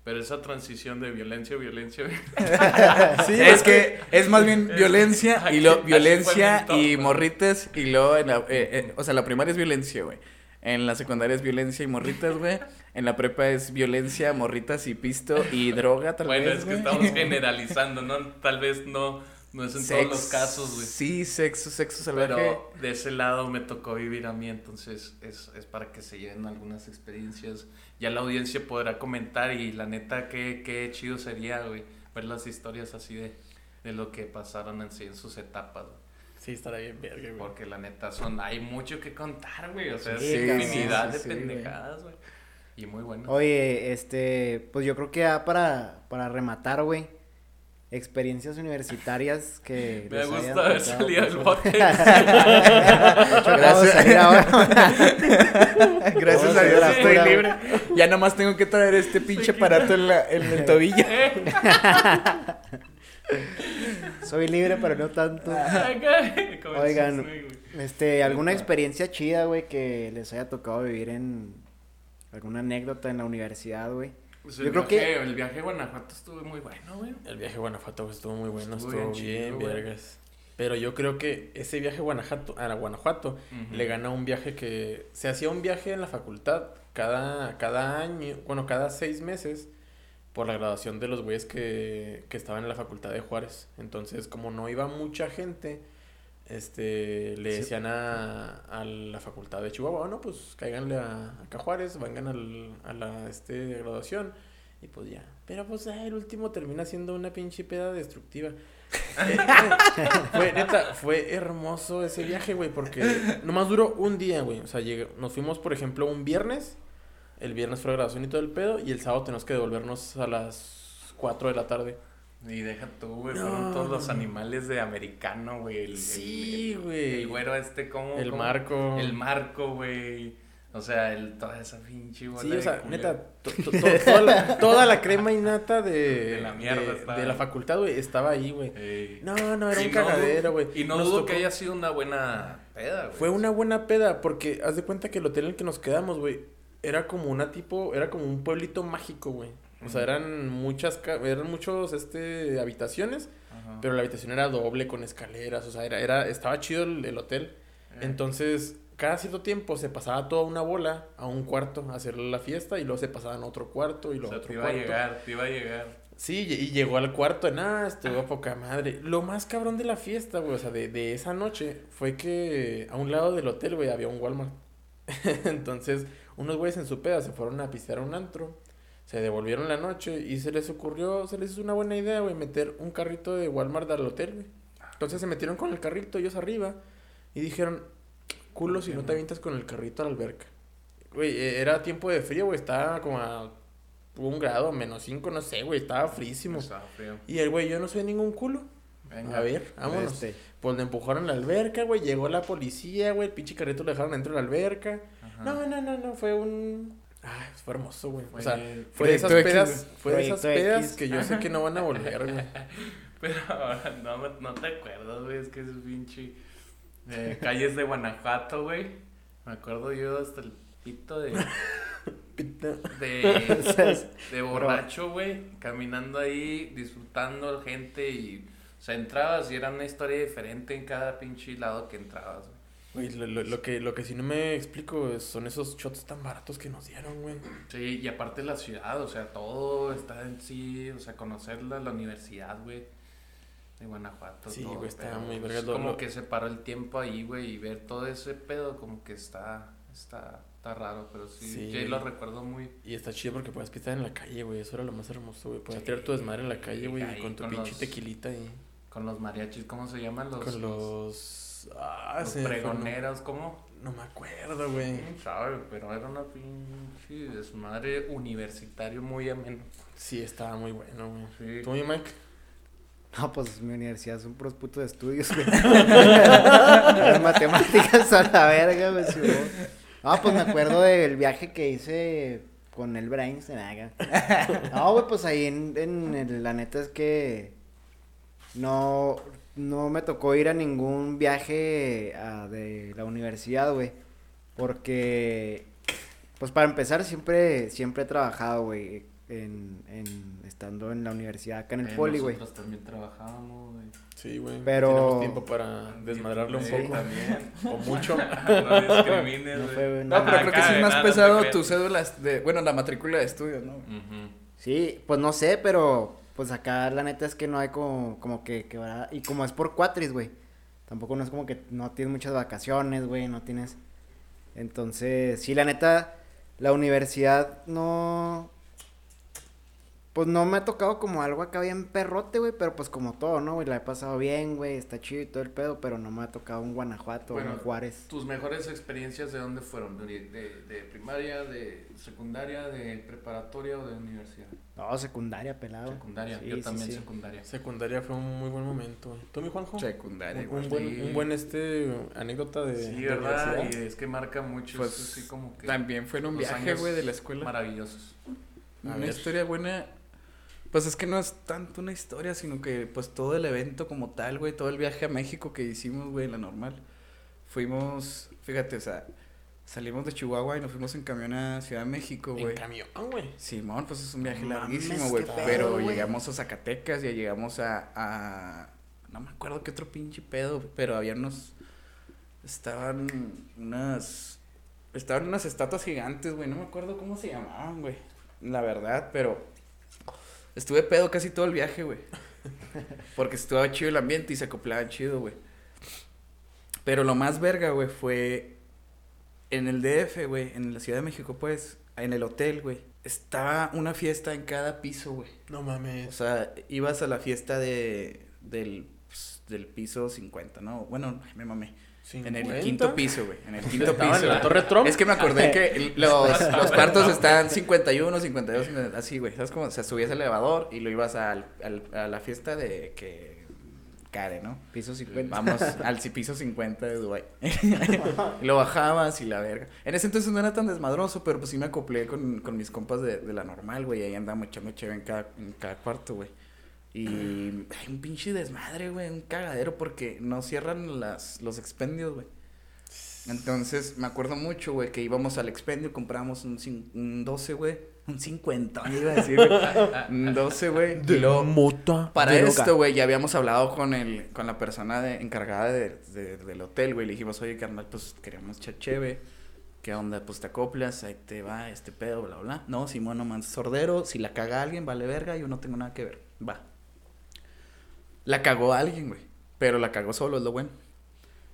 Pero esa transición de violencia, violencia, Sí, es que es más bien violencia y lo violencia y morrites y luego en la, eh, eh, o sea, la primaria es violencia, güey. En la secundaria es violencia y morritas, güey. En la prepa es violencia, morritas y pisto y droga, tal bueno, vez. es que estamos generalizando, ¿no? Tal vez no, no es en todos los casos, güey. Sí, sexo, sexo salvaje. Pero de ese lado me tocó vivir a mí, entonces es, es para que se lleven algunas experiencias. Ya la audiencia podrá comentar y la neta, qué, qué chido sería, güey, ver las historias así de, de lo que pasaron en sí en sus etapas, güey. Sí, estará bien verga, güey. Porque la neta son, hay mucho que contar, güey, o sea, Sí, es cabrón, infinidad sí, de sí, pendejadas, güey. Y muy bueno. Oye, este, pues yo creo que ya para, para rematar, güey, experiencias universitarias que Me gusta haber salido del bote. Salir ahora. Gracias Vamos a Dios estoy libre. Ya nomás tengo que traer este pinche aparato en, la, en el tobillo. Soy libre, pero no tanto. El Oigan. Este, ¿alguna experiencia chida, güey, que les haya tocado vivir en alguna anécdota en la universidad, güey? Pues Yo el creo que- viaje- El viaje a Guanajuato estuvo muy bueno, güey. El viaje a Guanajuato estuvo muy bueno, Estuvo estuvo, bien bien, chido, güey. vergas. Pero yo creo que ese viaje a Guanajuato, a Guanajuato le gana un viaje que se hacía un viaje en la facultad cada, cada año, bueno, cada seis meses por la graduación de los güeyes que, que estaban en la facultad de Juárez. Entonces, como no iba mucha gente, este, le Sí. decían a, a la facultad de Chihuahua, bueno, pues cáiganle a, acá a Juárez, vengan al, a la este, graduación. Y pues ya. Pero pues el último termina siendo una pinche peda destructiva. Fue, neta, fue hermoso ese viaje, güey, porque nomás duró un día, güey. O sea, llegué- nos fuimos, por ejemplo, un viernes. El viernes fue la graduación y todo el pedo. Y el sábado tenemos que devolvernos a las 4 de la tarde. Y deja tú, güey, No, fueron todos los animales de americano, güey. El, Sí, el- güey. El güero este, ¿cómo? El cómo? marco. El marco, güey. O sea, el, toda esa pinche bola Sí, o sea, neta, to- to- to- toda, la, toda la crema innata de, De la mierda de, de la facultad, güey, estaba ahí, güey. Ey. No, no, era Y un no cagadero, güey. Y no Nos dudo tocó- que haya sido una buena peda, güey. Fue una buena peda, porque haz de cuenta que el hotel en el que nos quedamos, güey, era como una tipo, era como un pueblito mágico, güey. O sea, eran muchas, eran muchos, este, habitaciones, Ajá. pero la habitación era doble con escaleras, o sea, era, era, estaba chido el, el hotel. Eh. Entonces, cada cierto tiempo se pasaba toda una bola a un cuarto a hacer la fiesta y luego se pasaban a otro cuarto y o luego sea, a te otro iba a llegar, te iba a llegar. Sí, y llegó al cuarto, de nada, estuvo a poca madre. Lo más cabrón de la fiesta, güey, o sea, de, de esa noche, fue que a un lado del hotel, güey, había un Walmart. Entonces, unos güeyes en su peda se fueron a pistear a un antro, se devolvieron la noche y se les ocurrió, se les hizo una buena idea, güey, meter un carrito de Walmart al hotel, güey. Entonces se metieron con el carrito ellos arriba y dijeron, culo si no te avientas con el carrito a la alberca. Güey, eh, era tiempo de frío, güey, estaba como a un grado, menos cinco, no sé, güey, estaba frísimo. Estaba frío. Y el güey, yo no soy ningún culo. Venga. A ver, vámonos. Este, Pues le empujaron a la alberca, güey. Llegó la policía, güey. El pinche carrito lo dejaron dentro de la alberca. Ajá. No, no, no, no. Fue un. Ay, fue hermoso, güey. O sea, fue de esas X, pedas. Fue de esas pedas X. que yo sé que no van a volver, güey. Pero ahora no, no te acuerdas, güey, es que es pinche eh, calles de Guanajuato, güey. Me acuerdo yo hasta el pito de Pita. de, de borracho, güey, caminando ahí, disfrutando gente y o sea, entrabas y era una historia diferente en cada pinche lado que entrabas, güey. Güey, lo, lo, lo que, lo que sí no me explico es- son esos shots tan baratos que nos dieron, güey. Sí, y aparte la ciudad, o sea, todo está en sí, o sea, conocerla, la universidad, güey, de Guanajuato. Sí, todo, güey, está pero, muy pues, verga, lo- como lo- que se paró el tiempo ahí, güey, y ver todo ese pedo, como que está, está, está raro, pero sí, Sí. yo lo recuerdo muy... Y está chido porque puedes pisar en la calle, güey. Eso era lo más hermoso, güey. Puedes Sí, tirar tu desmadre en la calle, güey. ahí Con tu con pinche los- tequilita y. Con los mariachis, ¿cómo se llaman? Los, Con los. Ah, los fue pregoneros, ¿cómo? No me acuerdo, güey. ¿Quién sabe? Pero era una pinche desmadre universitario muy ameno. Sí, estaba muy bueno, güey. Sí. ¿Tú, mi Mike? No, pues mi universidad es un puros putos de estudios, güey. Las matemáticas a la verga, güey. güey. No, pues me acuerdo del viaje que hice con el Einstein. haga. No, güey, pues ahí en, en el- la neta es que no, no me tocó ir a ningún viaje a- de la universidad, güey. Porque, pues para empezar, siempre, siempre he trabajado, güey. en, en estando en la universidad acá en el Eh, poli, güey. Nosotros también trabajábamos, güey. Sí, güey. Pero- Tenemos tiempo para desmadrarle un Sí, poco. también. O mucho. no discrimines, No güey. fue, No, pero creo que sí es más nada, no pesado creas. tu cédula de, bueno, la matrícula de estudios, ¿no? Ujú. Sí, pues no sé, pero pues acá la neta es que no hay como, como que, que va- y como es por cuatris, güey. Tampoco no es como que no tienes muchas vacaciones, güey, no tienes. Entonces, sí, la neta, la universidad no. Pues no me ha tocado como algo acá bien perrote, güey, pero pues como todo, ¿no, güey? La he pasado bien, güey, está chido y todo el pedo, pero no me ha tocado un Guanajuato, Bueno, un Juárez. ¿Tus mejores experiencias de dónde fueron? ¿De, de, de primaria, de secundaria, de preparatoria o de universidad? No, secundaria, pelado. Secundaria, Sí, yo sí, también sí. secundaria. Secundaria fue un muy buen momento. ¿Tú, mi Juanjo? Secundaria, Un, güey. un buen, sí. un buen este anécdota de. Sí, de ¿verdad? universidad. Y es que marca mucho, Pues, es así como que También fue en un viaje, güey, de la escuela. maravillosos. A Una ver. historia buena. Pues es que no es tanto una historia, sino que pues todo el evento como tal, güey, todo el viaje a México que hicimos, güey, la normal. Fuimos, fíjate, o sea, salimos de Chihuahua y nos fuimos en camión a Ciudad de México, En güey. camión, güey. Simón, pues es un viaje mames, larguísimo, güey. Pero llegamos a Zacatecas, ya llegamos a, a. No me acuerdo qué otro pinche pedo, pero había unos. Estaban unas. Estaban unas estatuas gigantes, güey. No me acuerdo cómo se llamaban, güey. La verdad, pero. Estuve pedo casi todo el viaje, güey. Porque estuvo chido el ambiente y se acoplaba chido, güey. Pero lo más verga, güey, fue en el DF, güey, en la Ciudad de México, pues, en el hotel, güey. Estaba una fiesta en cada piso, güey. No O mames. sea, ibas a la fiesta de del, pues, del piso 50, ¿no? Bueno, me mamé. En el 50. quinto piso, güey. En el quinto piso. en la. Torre Trump. Es que me acordé que los, los cuartos están 51, 52, 50, así, güey. ¿Sabes cómo? O sea, subías al elevador y lo ibas al, al- a la fiesta de que care, ¿no? Piso 50. Vamos al piso 50 de Dubai. y lo bajabas y la verga. En ese entonces no era tan desmadroso, pero pues sí me acoplé con, con mis compas de, de la normal, güey. Ahí andábamos echando chévere en cada, en cada cuarto, güey. Y hay un pinche desmadre, güey, un cagadero porque no cierran las, los expendios, güey. Entonces, me acuerdo mucho, güey, que íbamos al expendio, compramos un, un 12, güey. Un 50, iba a decir, güey. Un 12, güey. Y luego, mota. para de esto, güey, ya habíamos hablado con el, con la persona de- encargada de- de- del hotel, güey. Le dijimos, oye, carnal, pues queríamos chacheve. ¿Qué onda? Pues te acoplas, ahí te va este pedo, bla, bla. No, Simón, no man, sordero. Si la caga alguien, vale verga, yo no tengo nada que ver. Va. La cagó alguien, güey. Pero la cagó solo, es lo bueno.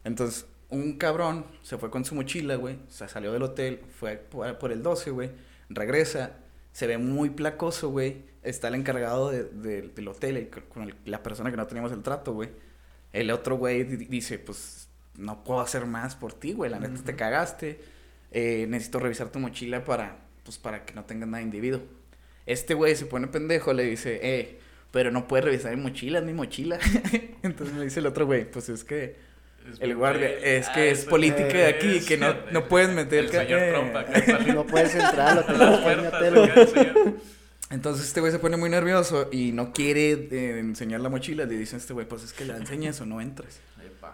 Entonces, un cabrón se fue con su mochila, güey. O sea, salió del hotel, fue por, el 12, güey. Regresa, se ve muy placoso, güey. Está el encargado de- de- del hotel, el- con el- la persona que no teníamos el trato, güey. El otro güey di- dice, pues, no puedo hacer más por ti, güey. La neta te cagaste. Eh, necesito revisar tu mochila para, pues, para que no tengas nada de individuo. Este güey se pone pendejo, le dice, eh, pero no puedes revisar mi mochila, es mi mochila. Entonces me dice el otro güey, pues es que el guardia, es que Ah, es política de aquí, es- que no, no puedes meter... El señor eh. Trump acá. No puedes entrar el señor. Entonces este güey se pone muy nervioso y no quiere eh, enseñar la mochila. Le dice a este güey, pues es que la enseñas o no entras.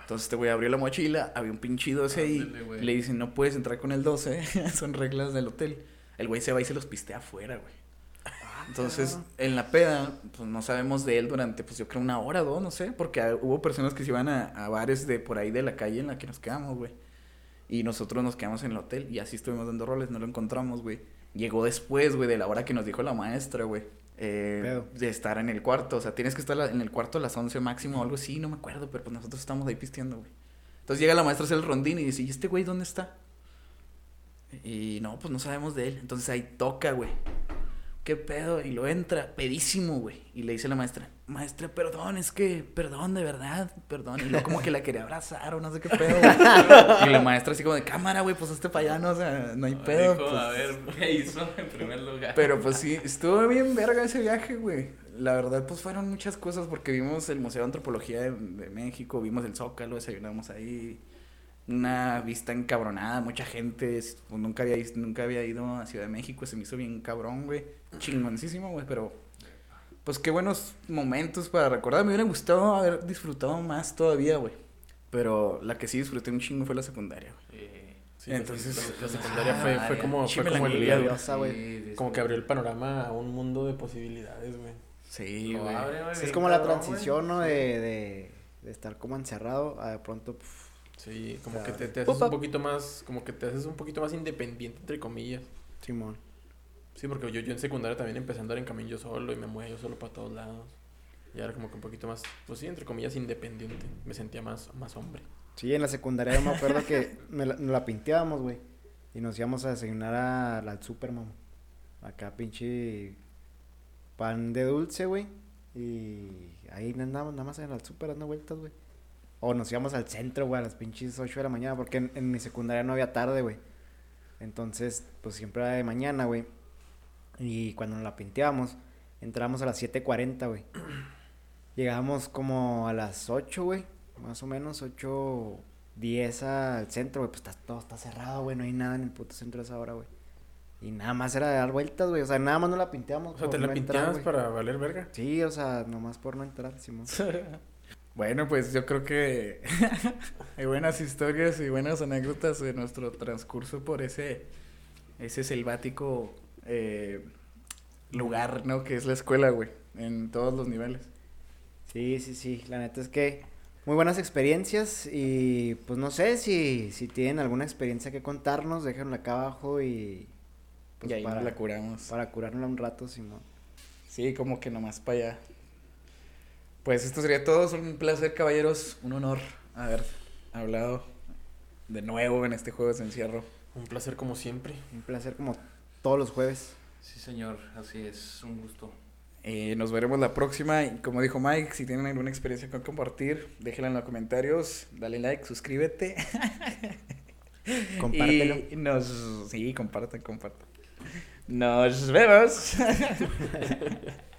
Entonces este güey abrió la mochila, había un pinche 12 ahí. Le dicen, no puedes entrar con el 12, son reglas del hotel. El güey se va y se los pistea afuera, güey. Entonces, en la peda, pues no sabemos de él durante, pues yo creo una hora o dos, no sé, porque hubo personas que se iban a, a bares de por ahí de la calle en la que nos quedamos, güey. Y nosotros nos quedamos en el hotel y así estuvimos dando roles, no lo encontramos, güey. Llegó después, güey, de la hora que nos dijo la maestra, güey. eh, de estar en el cuarto, o sea, tienes que estar en el cuarto a las 11 máximo o algo así, no me acuerdo, pero pues nosotros estamos ahí pisteando, güey. Entonces llega la maestra a hacer el rondín y dice, ¿y este güey dónde está? Y no, pues no sabemos de él. Entonces ahí toca, güey. ¿Qué pedo? Y lo entra, pedísimo, güey. Y le dice a la maestra, maestra, perdón, es que, perdón, de verdad, perdón. Y luego como que la quería abrazar o no sé qué pedo, güey. Y la maestra así como de cámara, güey, pues este para allá, no, o sea, no hay pedo. Dijo, pues". a ver, ¿qué hizo en primer lugar? Pero pues sí, estuvo bien verga ese viaje, güey. La verdad, pues fueron muchas cosas porque vimos el Museo de Antropología de, de México, vimos el Zócalo, desayunamos ahí. Una vista encabronada, mucha gente. es- pues, nunca, había, nunca había ido a Ciudad de México, se me hizo bien cabrón, güey. Chingoncísimo, güey, pero. Pues qué buenos momentos para recordar. Me hubiera gustado haber disfrutado más todavía, güey. Pero la que sí disfruté un chingo fue la secundaria, güey. Sí, Entonces, la, la secundaria fue, fue como, fue como, el- olía, güey. Como que abrió el panorama a un mundo de posibilidades, güey. Sí, güey. Sí, es como la transición, ¿no? De, de, de estar como encerrado a de pronto. Sí, como que te, te haces un poquito más, como que te haces un poquito más independiente, entre comillas. Simón. Sí, porque yo, yo en secundaria también empecé a andar en camino yo solo y me movía yo solo para todos lados. Y era como que un poquito más, pues sí, entre comillas, independiente. Me sentía más, más hombre. Sí, en la secundaria yo me acuerdo que me la, nos la pinteábamos, güey. Y nos íbamos a desayunar a- al Superman. Acá pinche pan de dulce, güey. Y ahí andábamos nada más en el super dando vueltas, güey. O nos íbamos al centro, güey, a las pinches 8 de la mañana. Porque en, en mi secundaria no había tarde, güey. Entonces, pues siempre era de mañana, güey. Y cuando nos la pinteábamos, entrábamos a las 7.40, güey. Llegábamos como a las 8, güey. Más o menos 8, 10 al centro, güey. Pues está, todo está cerrado, güey. No hay nada en el puto centro a esa hora, güey. Y nada más era de dar vueltas, güey. O sea, nada más no la pinteamos. O sea, te la no pinteabas para valer verga. Sí, o sea, nomás por no entrar, Simón. Bueno, pues yo creo que hay buenas historias y buenas anécdotas de nuestro transcurso por ese, ese selvático eh, lugar, ¿no? Que es la escuela, güey, en todos los niveles. Sí, sí, sí. La neta es que muy buenas experiencias. Y pues no sé si, si tienen alguna experiencia que contarnos, déjenla acá abajo y. Pues y ahí para, la curamos. para curarla un rato, Simón. Sí, como que nomás para allá. Pues esto sería todo. Es un placer, caballeros. Un honor haber hablado de nuevo en este juego de encierro. Un placer como siempre. Un placer como todos los jueves. Sí, señor, así es, un gusto. Eh, nos veremos la próxima. Y como dijo Mike, si tienen alguna experiencia que compartir, déjenla en los comentarios. Dale like, suscríbete. Compártelo. Y nos. Sí, compartan, compartan. Nos vemos.